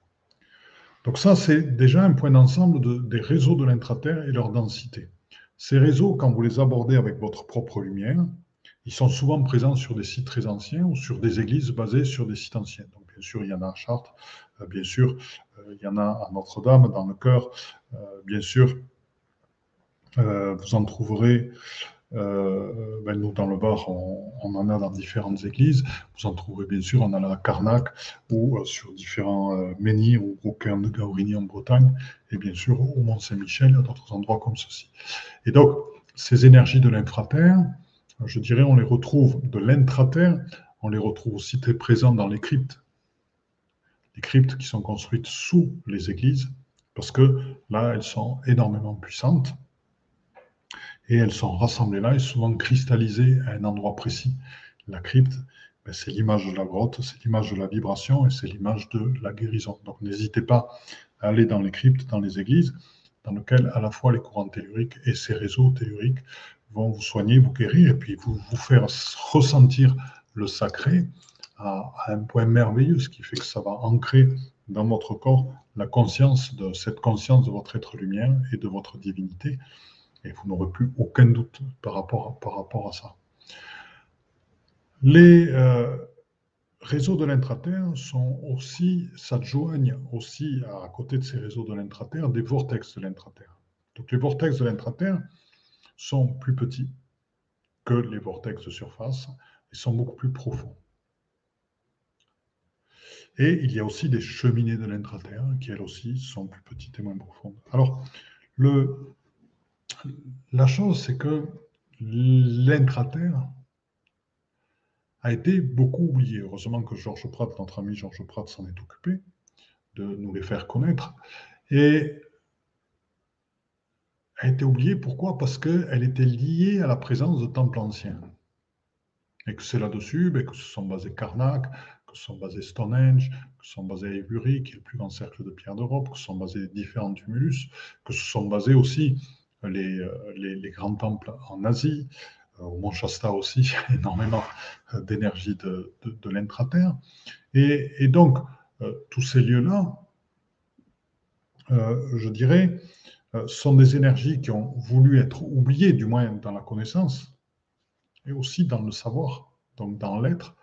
Donc ça, c'est déjà un point d'ensemble des réseaux de l'intraterre et leur densité. Ces réseaux, quand vous les abordez avec votre propre lumière, ils sont souvent présents sur des sites très anciens ou sur des églises basées sur des sites anciens. Donc bien sûr, il y en a à Chartres, euh, bien sûr, euh, il y en a à Notre-Dame, dans le cœur, euh, bien sûr, vous en trouverez euh, ben nous, dans le Var, on, en a dans différentes églises. Vous en trouverez bien sûr, on en a à Carnac ou euh, sur différents euh, menhirs ou Rocain de Gaurigny en Bretagne, et bien sûr au Mont-Saint-Michel, à d'autres endroits comme ceci. Et donc, ces énergies de l'infraterre, je dirais, on les retrouve de l'intraterre, on les retrouve aussi très présents dans les cryptes. Les cryptes qui sont construites sous les églises, parce que là, elles sont énormément puissantes et elles sont rassemblées là et souvent cristallisées à un endroit précis. La crypte, ben, c'est l'image de la grotte, c'est l'image de la vibration et c'est l'image de la guérison. Donc n'hésitez pas à aller dans les cryptes, dans les églises, dans lesquelles à la fois les courants telluriques et ces réseaux telluriques vont vous soigner, vous guérir et puis vous, vous faire ressentir le sacré à, à un point merveilleux, ce qui fait que ça va ancrer dans votre corps la conscience de cette conscience de votre être lumière et de votre divinité et vous n'aurez plus aucun doute par rapport à, par rapport à ça. Les euh, réseaux de l'intraterre sont aussi, s'adjoignent aussi à, côté de ces réseaux de l'intraterre des vortex de l'intraterre. Donc les vortex de l'intraterre sont plus petits que les vortex de surface et sont beaucoup plus profonds. Et il y a aussi des cheminées de l'intraterre qui, elles aussi, sont plus petites et moins profondes. Alors, le, la chose, c'est que l'intraterre a été beaucoup oublié. Heureusement que Georges Pratt, notre ami Georges Pratt, s'en est occupé de nous les faire connaître. Et a été oubliée, pourquoi? Parce qu'elle était liée à la présence de temples anciens. Et que c'est là-dessus ben, que se sont basés Karnak, que se sont basés Stonehenge, que se sont basés Ebury, qui est le plus grand cercle de pierre d'Europe, que se sont basés différents tumulus, que se sont basés aussi euh, les, grands temples en Asie, euh, au Mont Shasta aussi, énormément euh, d'énergie de, de, l'intraterre. Et, donc, tous ces lieux-là, je dirais, sont des énergies qui ont voulu être oubliées, du moins dans la connaissance, et aussi dans le savoir, donc dans l'être.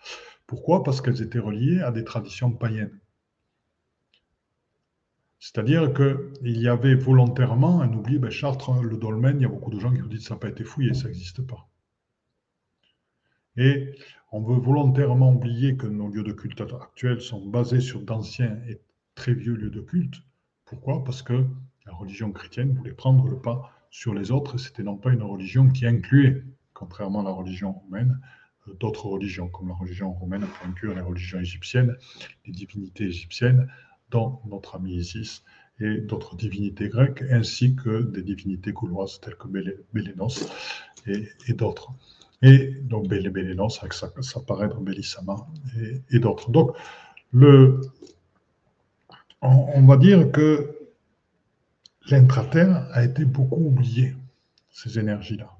Pourquoi? Parce qu'elles étaient reliées à des traditions païennes. C'est-à-dire qu'il y avait volontairement un oubli, ben Chartres, le dolmen, il y a beaucoup de gens qui vous disent que ça n'a pas été fouillé, ça n'existe pas. Et on veut volontairement oublier que nos lieux de culte actuels sont basés sur d'anciens et très vieux lieux de culte. Pourquoi? Parce que la religion chrétienne voulait prendre le pas sur les autres, c'était non pas une religion qui incluait, contrairement à la religion romaine, euh, d'autres religions, comme la religion romaine pour inclure les religions égyptiennes, les divinités égyptiennes, dont notre ami Isis et d'autres divinités grecques, ainsi que des divinités gauloises telles que Bélénos et, d'autres. Et donc, Bélé non, c'est vrai que ça, ça paraît dans Bélissama et, et d'autres. Donc, le, on, va dire que l'intraterre a été beaucoup oublié, ces énergies-là.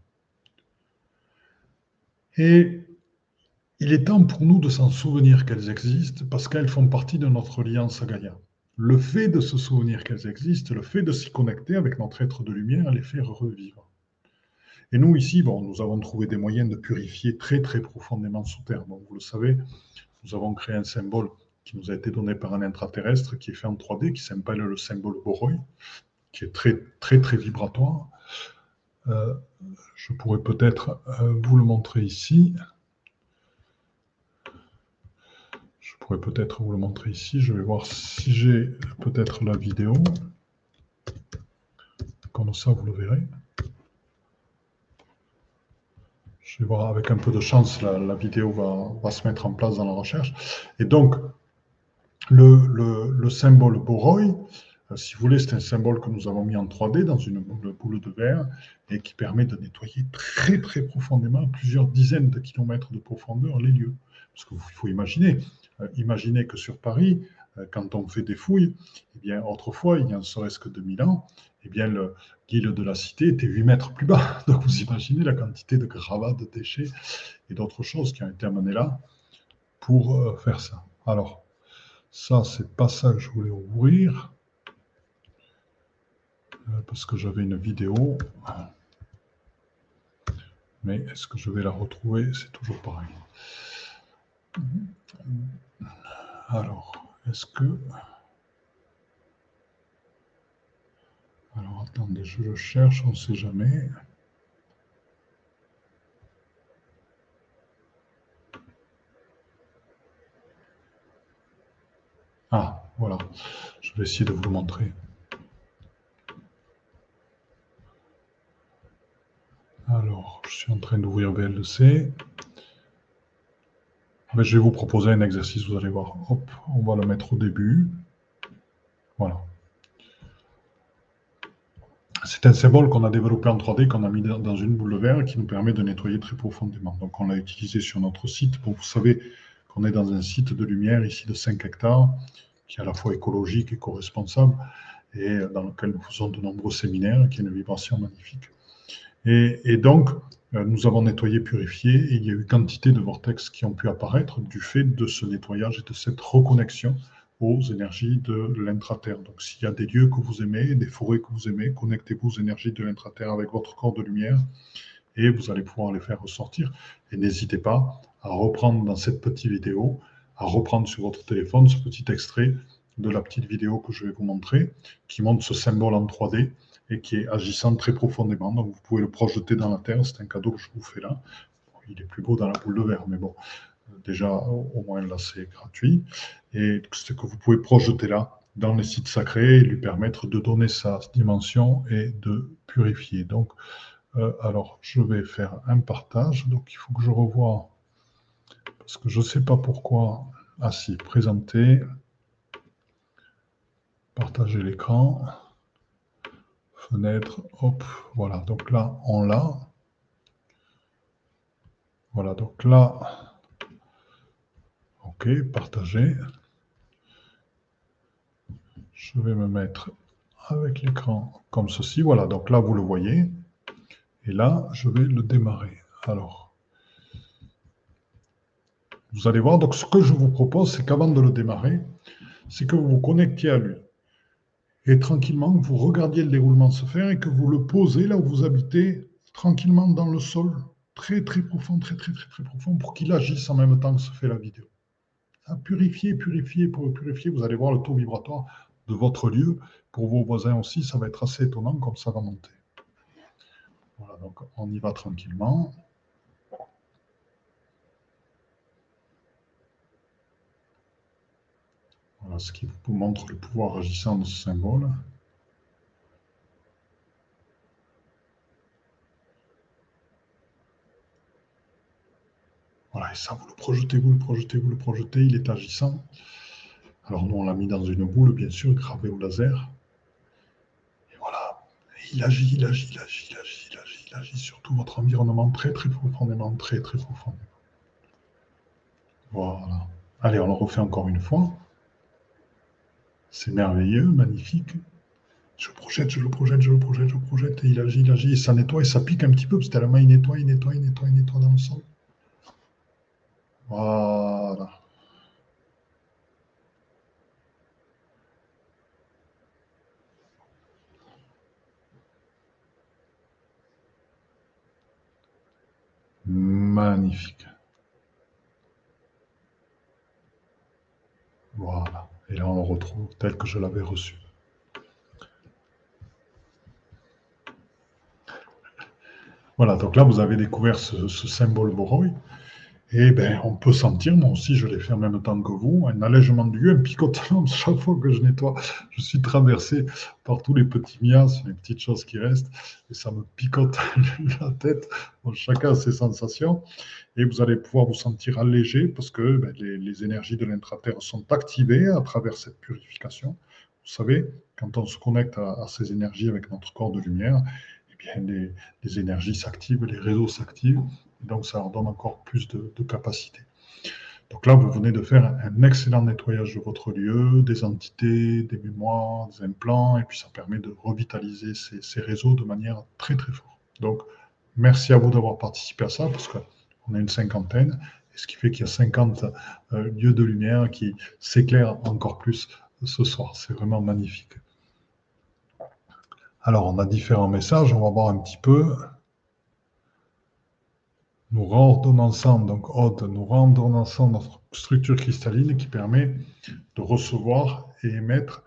Et il est temps pour nous de s'en souvenir qu'elles existent parce qu'elles font partie de notre alliance à. Le fait de se souvenir qu'elles existent, le fait de s'y connecter avec notre être de lumière, les fait revivre. Et nous, ici, bon, nous avons trouvé des moyens de purifier très, très profondément sous terre. vous le savez, nous avons créé un symbole qui nous a été donné par un intraterrestre qui est fait en 3D, qui s'appelle le symbole Boroi, qui est très, très, très vibratoire. Euh, je pourrais peut-être euh, vous le montrer ici. Je pourrais peut-être vous le montrer ici. Je vais voir si j'ai peut-être la vidéo. Comme ça, vous le verrez. Je vais voir, avec un peu de chance, la, vidéo va, se mettre en place dans la recherche. Et donc, le, symbole Boroi, euh, si vous voulez, c'est un symbole que nous avons mis en 3D dans une boule, de verre et qui permet de nettoyer très très profondément, plusieurs dizaines de kilomètres de profondeur, les lieux. Parce qu'il faut imaginer, imaginez que sur Paris, euh, quand on fait des fouilles, eh bien, autrefois, il y a ne serait-ce que 2000 ans, eh bien, le guil de la cité était 8 mètres plus bas. Donc, vous imaginez la quantité de gravats, de déchets et d'autres choses qui ont été amenées là pour faire ça. Alors, ça, c'est pas ça que je voulais ouvrir. Euh, parce que j'avais une vidéo. Mais est-ce que je vais la retrouver? C'est toujours pareil. Alors, est-ce que... Alors, attendez, je le cherche, on ne sait jamais. Ah, voilà. Je vais essayer de vous le montrer. Alors, je suis en train d'ouvrir VLC. Je vais vous proposer un exercice, vous allez voir. Hop, on va le mettre au début. Voilà. C'est un symbole qu'on a développé en 3D, qu'on a mis dans une boule de verre qui nous permet de nettoyer très profondément. Donc on l'a utilisé sur notre site. Vous savez, qu'on est dans un site de lumière ici de 5 hectares, qui est à la fois écologique et co-responsable, et dans lequel nous faisons de nombreux séminaires, qui est une vibration magnifique. Et, donc, nous avons nettoyé, purifié, et il y a eu quantité de vortex qui ont pu apparaître du fait de ce nettoyage et de cette reconnexion aux énergies de l'intraterre. Donc, s'il y a des lieux que vous aimez, des forêts que vous aimez, connectez-vous aux énergies de l'intraterre avec votre corps de lumière et vous allez pouvoir les faire ressortir. Et n'hésitez pas à reprendre dans cette petite vidéo, à reprendre sur votre téléphone ce petit extrait de la petite vidéo que je vais vous montrer, qui montre ce symbole en 3D et qui est agissant très profondément. Donc vous pouvez le projeter dans la Terre, c'est un cadeau que je vous fais là. il est plus beau dans la boule de verre, mais bon, déjà au moins là c'est gratuit. Et ce que vous pouvez projeter là dans les sites sacrés et lui permettre de donner sa dimension et de purifier. Donc, euh, alors, je vais faire un partage. Donc, il faut que je revoie parce que je ne sais pas pourquoi. Ah si, présenter, partager l'écran, hop, voilà. Donc là, on l'a. Voilà, donc là, ok, partager. Je vais me mettre avec l'écran comme ceci. Voilà, donc là, vous le voyez. Et là, je vais le démarrer. Alors, vous allez voir, donc ce que je vous propose, c'est qu'avant de le démarrer, c'est que vous vous connectiez à lui. Et tranquillement, vous regardiez le déroulement se faire et que vous le posez là où vous habitez, tranquillement dans le sol, très très profond, très très très très profond, pour qu'il agisse en même temps que se fait la vidéo. Purifier, purifier, pour purifier, vous allez voir le taux vibratoire de votre lieu. Pour vos voisins aussi, ça va être assez étonnant comme ça va monter. Voilà, donc on y va tranquillement. Voilà ce qui vous montre le pouvoir agissant de ce symbole. Voilà, et ça, vous le projetez, vous le projetez, vous le projetez, il est agissant. Alors nous, on l'a mis dans une boule, bien sûr, gravée au laser. Et voilà, il agit, il agit, il agit, il agit, il agit, il agit sur tout votre environnement très très profondément, très très profondément. Voilà. Allez, on le refait encore une fois. C'est merveilleux, magnifique. Je projette, je le projette, je le projette, je le projette, et il agit, il agit, et ça nettoie, et ça pique un petit peu, parce que tellement il nettoie, il nettoie, il nettoie, il nettoie dans le sol. Voilà. Magnifique. Voilà. Et là, on le retrouve tel que je l'avais reçu. Voilà, donc là, vous avez découvert ce, symbole Boroi. Et ben, on peut sentir, moi aussi je l'ai fait en même temps que vous, un allègement du lieu, un picotement chaque fois que je nettoie. Je suis traversé par tous les petits miasmes, les petites choses qui restent, et ça me picote la tête. chacun a ses sensations, et vous allez pouvoir vous sentir allégé parce que ben, les, énergies de l'intraterre sont activées à travers cette purification. Vous savez, quand on se connecte à, ces énergies avec notre corps de lumière, eh bien, les énergies s'activent, les réseaux s'activent, donc, ça leur donne encore plus de, capacité. Donc là, vous venez de faire un excellent nettoyage de votre lieu, des entités, des mémoires, des implants, et puis ça permet de revitaliser ces, réseaux de manière très très forte. Donc, merci à vous d'avoir participé à ça, parce qu'on a une cinquantaine, et ce qui fait qu'il y a 50 euh, lieux de lumière qui s'éclairent encore plus ce soir. C'est vraiment magnifique. Alors, on a différents messages, on va voir un petit peu nous reordonnançons, donc nous reordonnançons notre structure cristalline qui permet de recevoir et émettre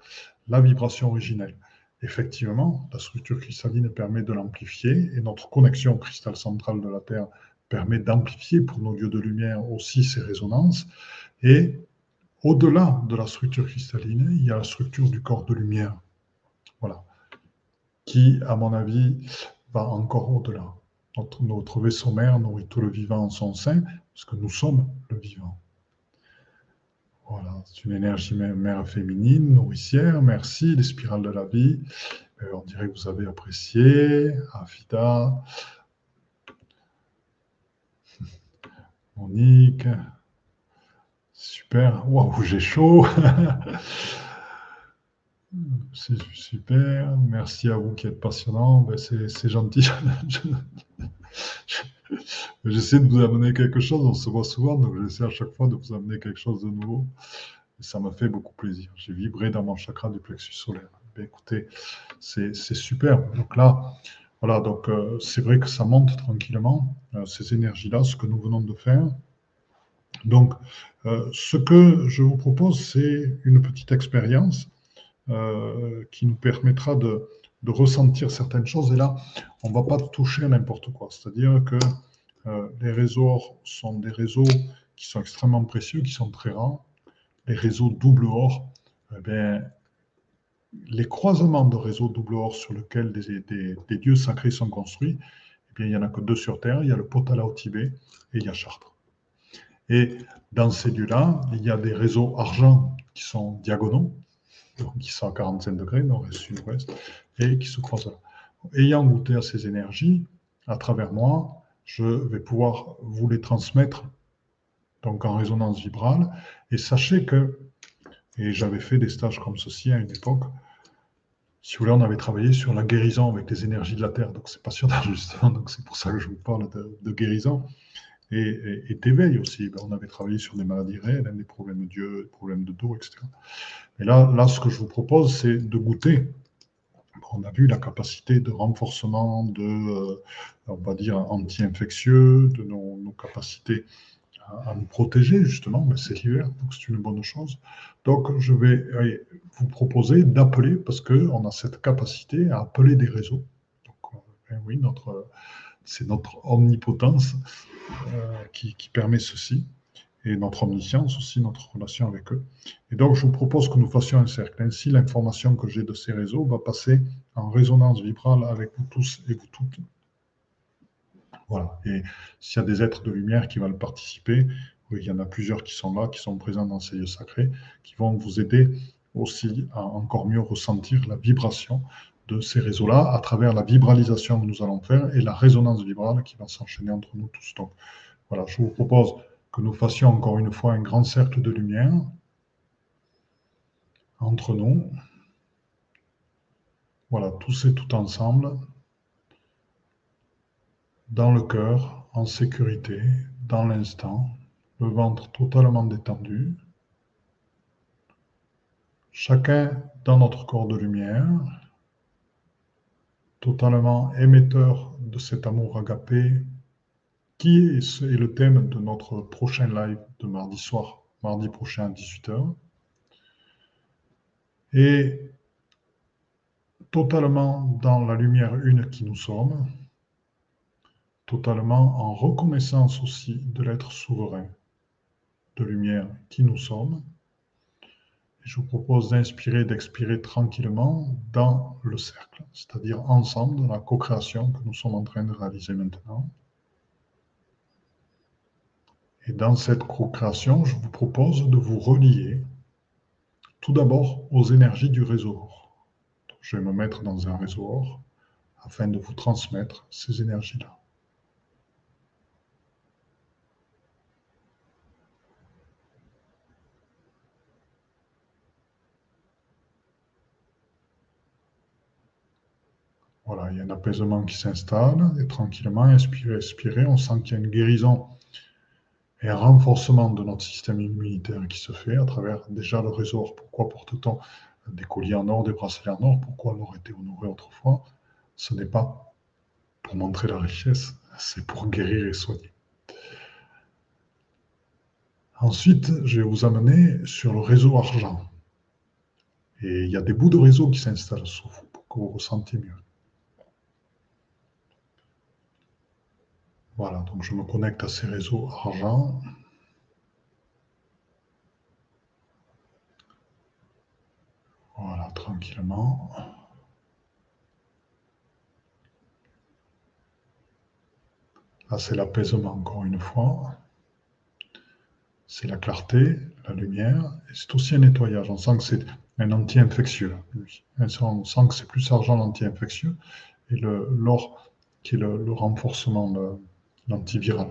la vibration originelle. Effectivement, la structure cristalline permet de l'amplifier et notre connexion au cristal central de la Terre permet d'amplifier pour nos lieux de lumière aussi ces résonances. Et au-delà de la structure cristalline, il y a la structure du corps de lumière. Voilà. Qui, à mon avis, va encore au-delà. Notre, vaisseau mère nourrit tout le vivant en son sein, parce que nous sommes le vivant. Voilà, c'est une énergie mère féminine, nourricière. Merci, les spirales de la vie. Euh, on dirait que vous avez apprécié. Afida. Monique. Super. Waouh, j'ai chaud. C'est super. Merci à vous qui êtes passionnant. Ben, c'est gentil. J'essaie de vous amener quelque chose. On se voit souvent, donc j'essaie à chaque fois de vous amener quelque chose de nouveau. Ça m'a fait beaucoup plaisir. J'ai vibré dans mon chakra du plexus solaire. Ben, écoutez, c'est super. Donc là, voilà, donc euh, c'est vrai que ça monte tranquillement, euh, ces énergies-là, ce que nous venons de faire. Donc, euh, ce que je vous propose, c'est une petite expérience qui nous permettra de, ressentir certaines choses. Et là, on ne va pas toucher à n'importe quoi. C'est-à-dire que euh, les réseaux sont des réseaux qui sont extrêmement précieux, qui sont très rares. Les réseaux double or, eh les croisements de réseaux double or sur lesquels des, dieux sacrés sont construits, eh bien, il n'y en a que deux sur Terre. Il y a le Potala au Tibet et il y a Chartres. Et dans ces lieux-là, il y a des réseaux argent qui sont diagonaux, qui sont à 45 degrés, nord-est, sud-ouest, et qui se croisent là. Ayant goûté à ces énergies, à travers moi, je vais pouvoir vous les transmettre donc en résonance vibrale. Et sachez que, et j'avais fait des stages comme ceci à une époque, si vous voulez, on avait travaillé sur la guérison avec les énergies de la Terre. Donc c'est passionnant justement, donc c'est pour ça que je vous parle de, guérison. Et, d'éveil aussi. Ben, on avait travaillé sur des maladies réelles, hein, des problèmes d'yeux, des problèmes de dos, etc. Mais là, là, ce que je vous propose, c'est de goûter on a vu la capacité de renforcement de, euh, on va dire, anti-infectieux, de nos, capacités à, nous protéger, justement. Mais c'est l'hiver, donc c'est une bonne chose. Donc, je vais vous proposer d'appeler, parce qu'on a cette capacité à appeler des réseaux. Donc, euh, oui, notre, c'est notre omnipotence euh, qui permet ceci et notre omniscience aussi, notre relation avec eux. Et donc, je vous propose que nous fassions un cercle. Ainsi, l'information que j'ai de ces réseaux va passer en résonance vibrale avec vous tous et vous toutes. Voilà. Et s'il y a des êtres de lumière qui veulent participer, oui, il y en a plusieurs qui sont là, qui sont présents dans ces lieux sacrés, qui vont vous aider aussi à encore mieux ressentir la vibration de ces réseaux-là à travers la vibralisation que nous allons faire et la résonance vibrale qui va s'enchaîner entre nous tous. Donc voilà, je vous propose que nous fassions encore une fois un grand cercle de lumière entre nous. Voilà, tous et tout ensemble, dans le cœur, en sécurité, dans l'instant, le ventre totalement détendu. Chacun dans notre corps de lumière, totalement émetteur de cet amour agapé, qui est, le thème de notre prochain live de mardi soir, mardi prochain à 18h. Et totalement dans la lumière une qui nous sommes, totalement en reconnaissance aussi de l'être souverain de lumière qui nous sommes. Et je vous propose d'inspirer, d'expirer tranquillement dans le cercle, c'est-à-dire ensemble dans la co-création que nous sommes en train de réaliser maintenant. Et dans cette co-création, je vous propose de vous relier tout d'abord aux énergies du réseau. je vais me mettre dans un réseau afin de vous transmettre ces énergies-là. Voilà, il y a un apaisement qui s'installe et tranquillement, inspirez, expirez, on sent qu'il y a une guérison et un renforcement de notre système immunitaire qui se fait à travers déjà le réseau. Pourquoi porte-t-on des colliers en or, des bracelets en or? Pourquoi l'or était honoré autrefois? Ce n'est pas pour montrer la richesse, c'est pour guérir et soigner. Ensuite, je vais vous amener sur le réseau argent. Et il y a des bouts de réseau qui s'installent sous vous pour que vous ressentiez mieux. Voilà, donc je me connecte à ces réseaux argent. Voilà, tranquillement. Là, c'est l'apaisement encore une fois. C'est la clarté, la lumière, c'est aussi un nettoyage. On sent que c'est un anti-infectieux. On sent que c'est plus argent l'anti-infectieux et l'or qui est le, le renforcement de, l'antiviral.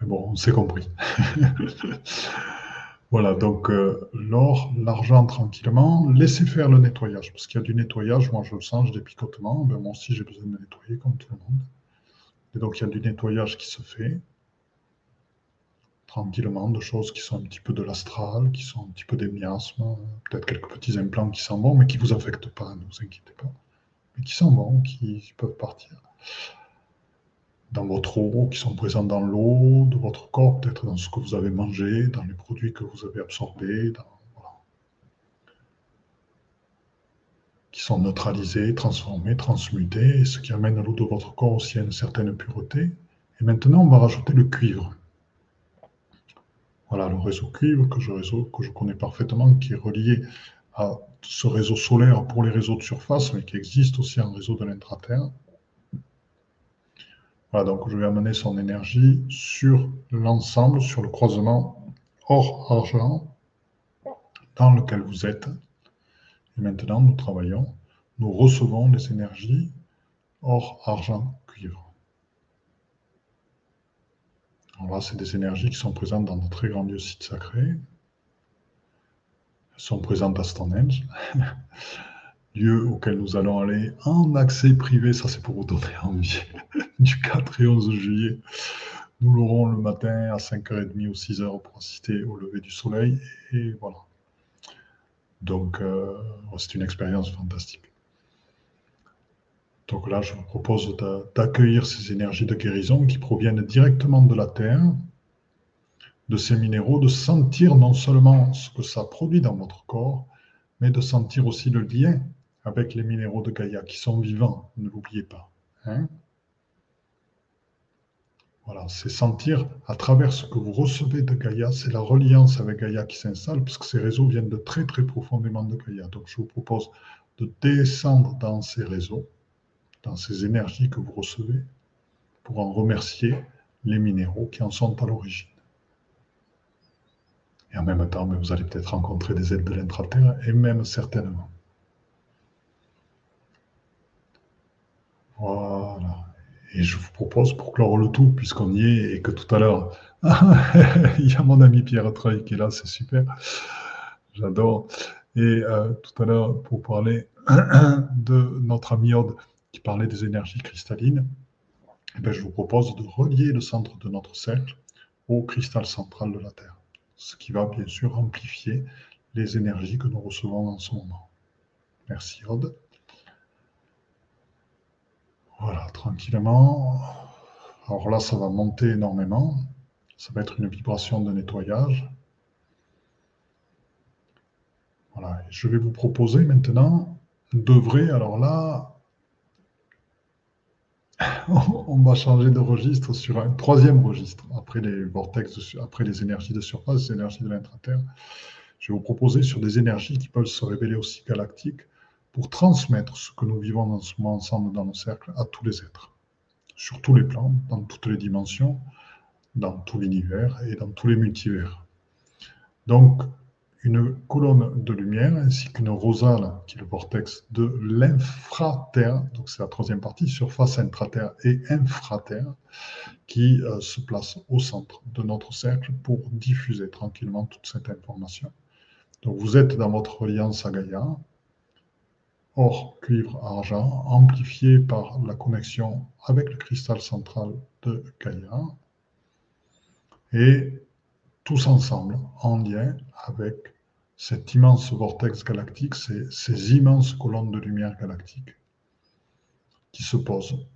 Mais bon, on s'est compris. voilà, donc euh, l'or, l'argent tranquillement, laissez faire le nettoyage, parce qu'il y a du nettoyage, moi je le sens, j'ai des picotements, ben, moi aussi j'ai besoin de nettoyer comme tout le monde. Et donc il y a du nettoyage qui se fait. Tranquillement, de choses qui sont un petit peu de l'astral, qui sont un petit peu des miasmes, peut-être quelques petits implants qui s'en vont, mais qui ne vous affectent pas, ne vous inquiétez pas, mais qui s'en vont, qui peuvent partir dans votre eau, qui sont présents dans l'eau de votre corps, peut-être dans ce que vous avez mangé, dans les produits que vous avez absorbés, qui sont neutralisés, transformés, transmutés, ce qui amène l'eau de votre corps aussi à une certaine pureté. Et maintenant, on va rajouter le cuivre. Voilà le réseau cuivre que je, que je connais parfaitement, qui est relié à ce réseau solaire pour les réseaux de surface, mais qui existe aussi en réseau de l'intraterre. Donc je vais amener son énergie sur l'ensemble, sur le croisement or-argent dans lequel vous êtes. Et maintenant, nous travaillons, nous recevons les énergies or, argent, cuivre. Alors là, c'est des énergies qui sont présentes dans de très grands lieux sites sacrés. Elles sont présentes à Stonehenge. lieu auquel nous allons aller en accès privé, ça c'est pour vous donner envie, du 4 et 11 juillet. Nous l'aurons le matin à 5h30 ou 6h pour assister au lever du soleil. Et voilà. Donc, euh, c'est une expérience fantastique. Donc là, je vous propose d'accueillir ces énergies de guérison qui proviennent directement de la Terre, de ces minéraux, de sentir non seulement ce que ça produit dans votre corps, mais de sentir aussi le lien avec les minéraux de Gaïa qui sont vivants, ne l'oubliez pas. Hein. Voilà, c'est sentir à travers ce que vous recevez de Gaïa, c'est la reliance avec Gaïa qui s'installe, puisque ces réseaux viennent de très très profondément de Gaïa. Donc je vous propose de descendre dans ces réseaux, dans ces énergies que vous recevez, pour en remercier les minéraux qui en sont à l'origine. Et en même temps, vous allez peut-être rencontrer des aides de l'intraterre, et même certainement. Voilà. Et je vous propose, pour clore le tout, puisqu'on y est et que tout à l'heure, il y a mon ami Pierre Treuil qui est là, c'est super. J'adore. Et euh, tout à l'heure, pour parler de notre ami Aude qui parlait des énergies cristallines, eh bien, je vous propose de relier le centre de notre cercle au cristal central de la Terre, ce qui va bien sûr amplifier les énergies que nous recevons en ce moment. Merci Aude. Voilà, tranquillement. Alors là, ça va monter énormément. Ça va être une vibration de nettoyage. Voilà, je vais vous proposer maintenant d'œuvrer. Alors là, on va changer de registre sur un troisième registre, après les vortex, après les énergies de surface, les énergies de l'intraterre. Je vais vous proposer sur des énergies qui peuvent se révéler aussi galactiques pour transmettre ce que nous vivons en ce moment ensemble dans nos cercles à tous les êtres, sur tous les plans, dans toutes les dimensions, dans tout l'univers et dans tous les multivers. Donc, une colonne de lumière ainsi qu'une rosale, qui est le vortex de l'infraterre, donc c'est la troisième partie, surface intraterre et infraterre, qui euh, se place au centre de notre cercle pour diffuser tranquillement toute cette information. Donc vous êtes dans votre alliance à Gaïa, or cuivre argent, amplifié par la connexion avec le cristal central de Gaïa, et tous ensemble en lien avec cet immense vortex galactique, ces immenses colonnes de lumière galactique qui se posent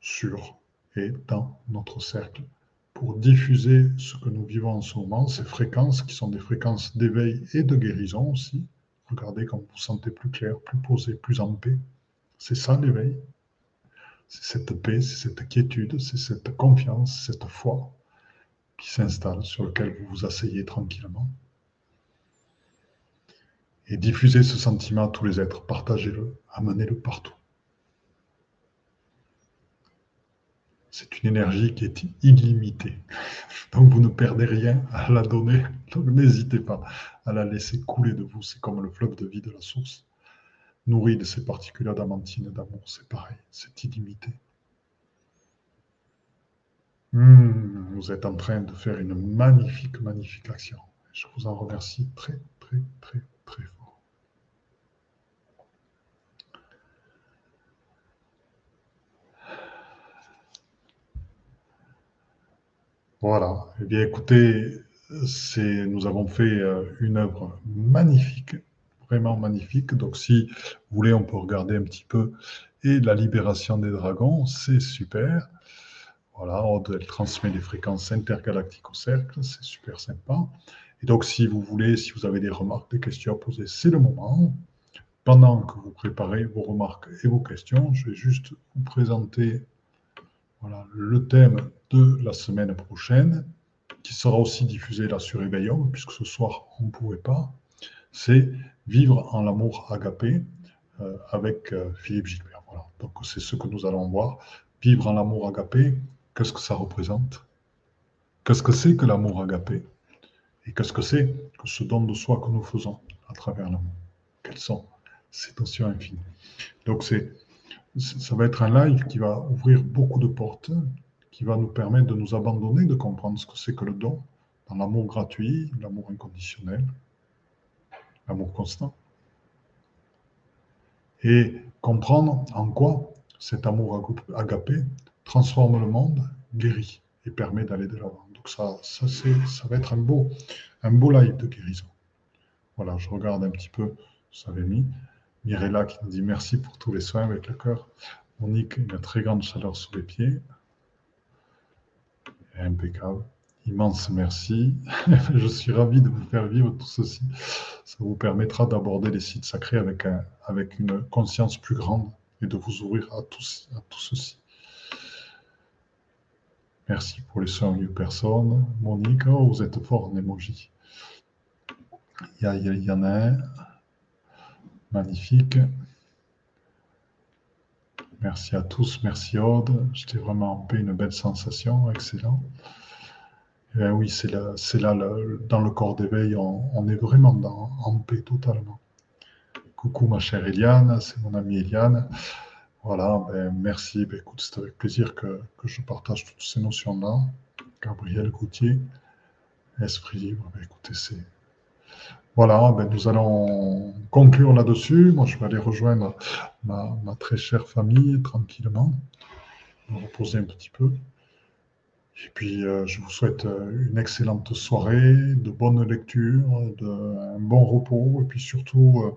sur et dans notre cercle pour diffuser ce que nous vivons en ce moment, ces fréquences qui sont des fréquences d'éveil et de guérison aussi. Regardez comme vous vous sentez plus clair, plus posé, plus en paix. C'est ça l'éveil. C'est cette paix, c'est cette quiétude, c'est cette confiance, cette foi qui s'installe sur lequel vous vous asseyez tranquillement et diffusez ce sentiment à tous les êtres. Partagez-le, amenez-le partout. C'est une énergie qui est illimitée. Donc vous ne perdez rien à la donner. Donc n'hésitez pas à la laisser couler de vous. C'est comme le fleuve de vie de la source. Nourri de ces particules adamantines d'amour, c'est pareil. C'est illimité. Hmm, vous êtes en train de faire une magnifique, magnifique action. Je vous en remercie très, très, très, très fort. Voilà. Eh bien, écoutez, nous avons fait euh, une œuvre magnifique, vraiment magnifique. Donc, si vous voulez, on peut regarder un petit peu. Et la libération des dragons, c'est super. Voilà, elle transmet des fréquences intergalactiques au cercle, c'est super sympa. Et donc, si vous voulez, si vous avez des remarques, des questions à poser, c'est le moment. Pendant que vous préparez vos remarques et vos questions, je vais juste vous présenter voilà, le thème de la semaine prochaine, qui sera aussi diffusé là sur Éveillon, puisque ce soir on ne pouvait pas, c'est Vivre en l'amour agapé euh, avec euh, Philippe Gilbert. Voilà. Donc c'est ce que nous allons voir. Vivre en l'amour agapé, qu'est-ce que ça représente? Qu'est-ce que c'est que l'amour agapé? Et qu'est-ce que c'est que ce don de soi que nous faisons à travers l'amour? Quelles sont ces notions infinies? Donc c'est ça va être un live qui va ouvrir beaucoup de portes, qui va nous permettre de nous abandonner, de comprendre ce que c'est que le don, dans l'amour gratuit, l'amour inconditionnel, l'amour constant. Et comprendre en quoi cet amour agapé transforme le monde, guérit et permet d'aller de l'avant. Donc ça, ça, ça va être un beau, un beau live de guérison. Voilà, je regarde un petit peu, ça avait mis. Mirella qui nous dit merci pour tous les soins avec le cœur. Monique, une très grande chaleur sous les pieds. Impeccable. Immense merci. Je suis ravi de vous faire vivre tout ceci. Ça vous permettra d'aborder les sites sacrés avec, avec une conscience plus grande et de vous ouvrir à tout, à tout ceci. Merci pour les soins aux personnes. Monique, oh, vous êtes fort en emoji. Il y, il y en a un. Magnifique. Merci à tous, merci Aude. J'étais vraiment en paix, une belle sensation, excellent. Eh oui, c'est là, c'est là dans le corps d'éveil, on, est vraiment en paix totalement. Coucou ma chère Eliane, c'est mon amie Eliane. Voilà, ben, merci. Ben, écoute, c'est avec plaisir que, que, je partage toutes ces notions-là. Gabriel Gauthier, esprit libre, ben, écoutez, c'est. Voilà, ben, nous allons conclure là-dessus. Moi, je vais aller rejoindre ma, très chère famille tranquillement, me reposer un petit peu. Et puis, euh, je vous souhaite euh, une excellente soirée, de bonnes lectures, un bon repos, et puis surtout, euh,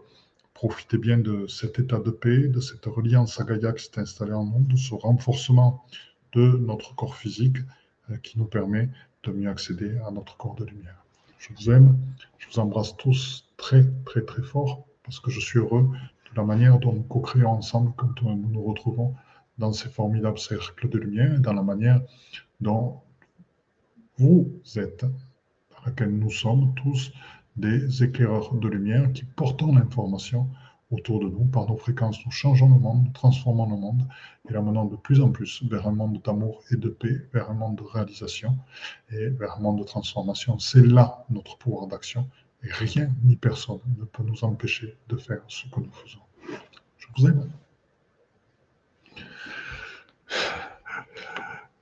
profitez bien de cet état de paix, de cette reliance à Gaïa qui s'est installée en nous, de ce renforcement de notre corps physique qui nous permet de mieux accéder à notre corps de lumière. Je vous aime, je vous embrasse tous très, très, très fort, parce que je suis heureux de la manière dont nous co-créons ensemble quand nous nous retrouvons dans ces formidables cercles de lumière et dans la manière dont vous êtes, dans laquelle nous sommes tous des éclaireurs de lumière qui portons l'information autour de nous. Par nos fréquences, nous changeons le monde, nous transformons le monde et l'amenons de plus en plus vers un monde d'amour et de paix, vers un monde de réalisation et vers un monde de transformation. C'est là notre pouvoir d'action et rien ni personne ne peut nous empêcher de faire ce que nous faisons. Je vous aime.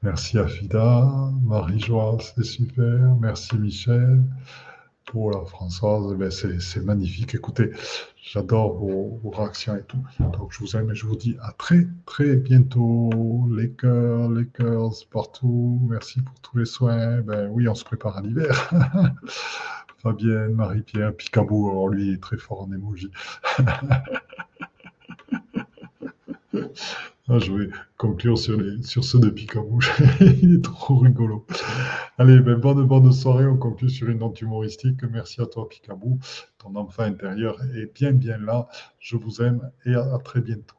Merci Afida, Marie-Joie, c'est super. Merci Michel. Oh là, Françoise, ben c'est magnifique. Écoutez, j'adore vos, réactions et tout. Donc, je vous aime et je vous dis à très, très bientôt. Les cœurs, les cœurs partout. Merci pour tous les soins. Ben oui, on se prépare à l'hiver. Fabienne, Marie-Pierre, Picabou, alors lui est très fort en émoji. Ah, je vais conclure sur, les, sur ceux de Picabouche. Il est trop rigolo. Allez, ben, bonne, bonne soirée. On conclut sur une note humoristique. Merci à toi, Picabou. Ton enfant intérieur est bien, bien là. Je vous aime et à, très bientôt.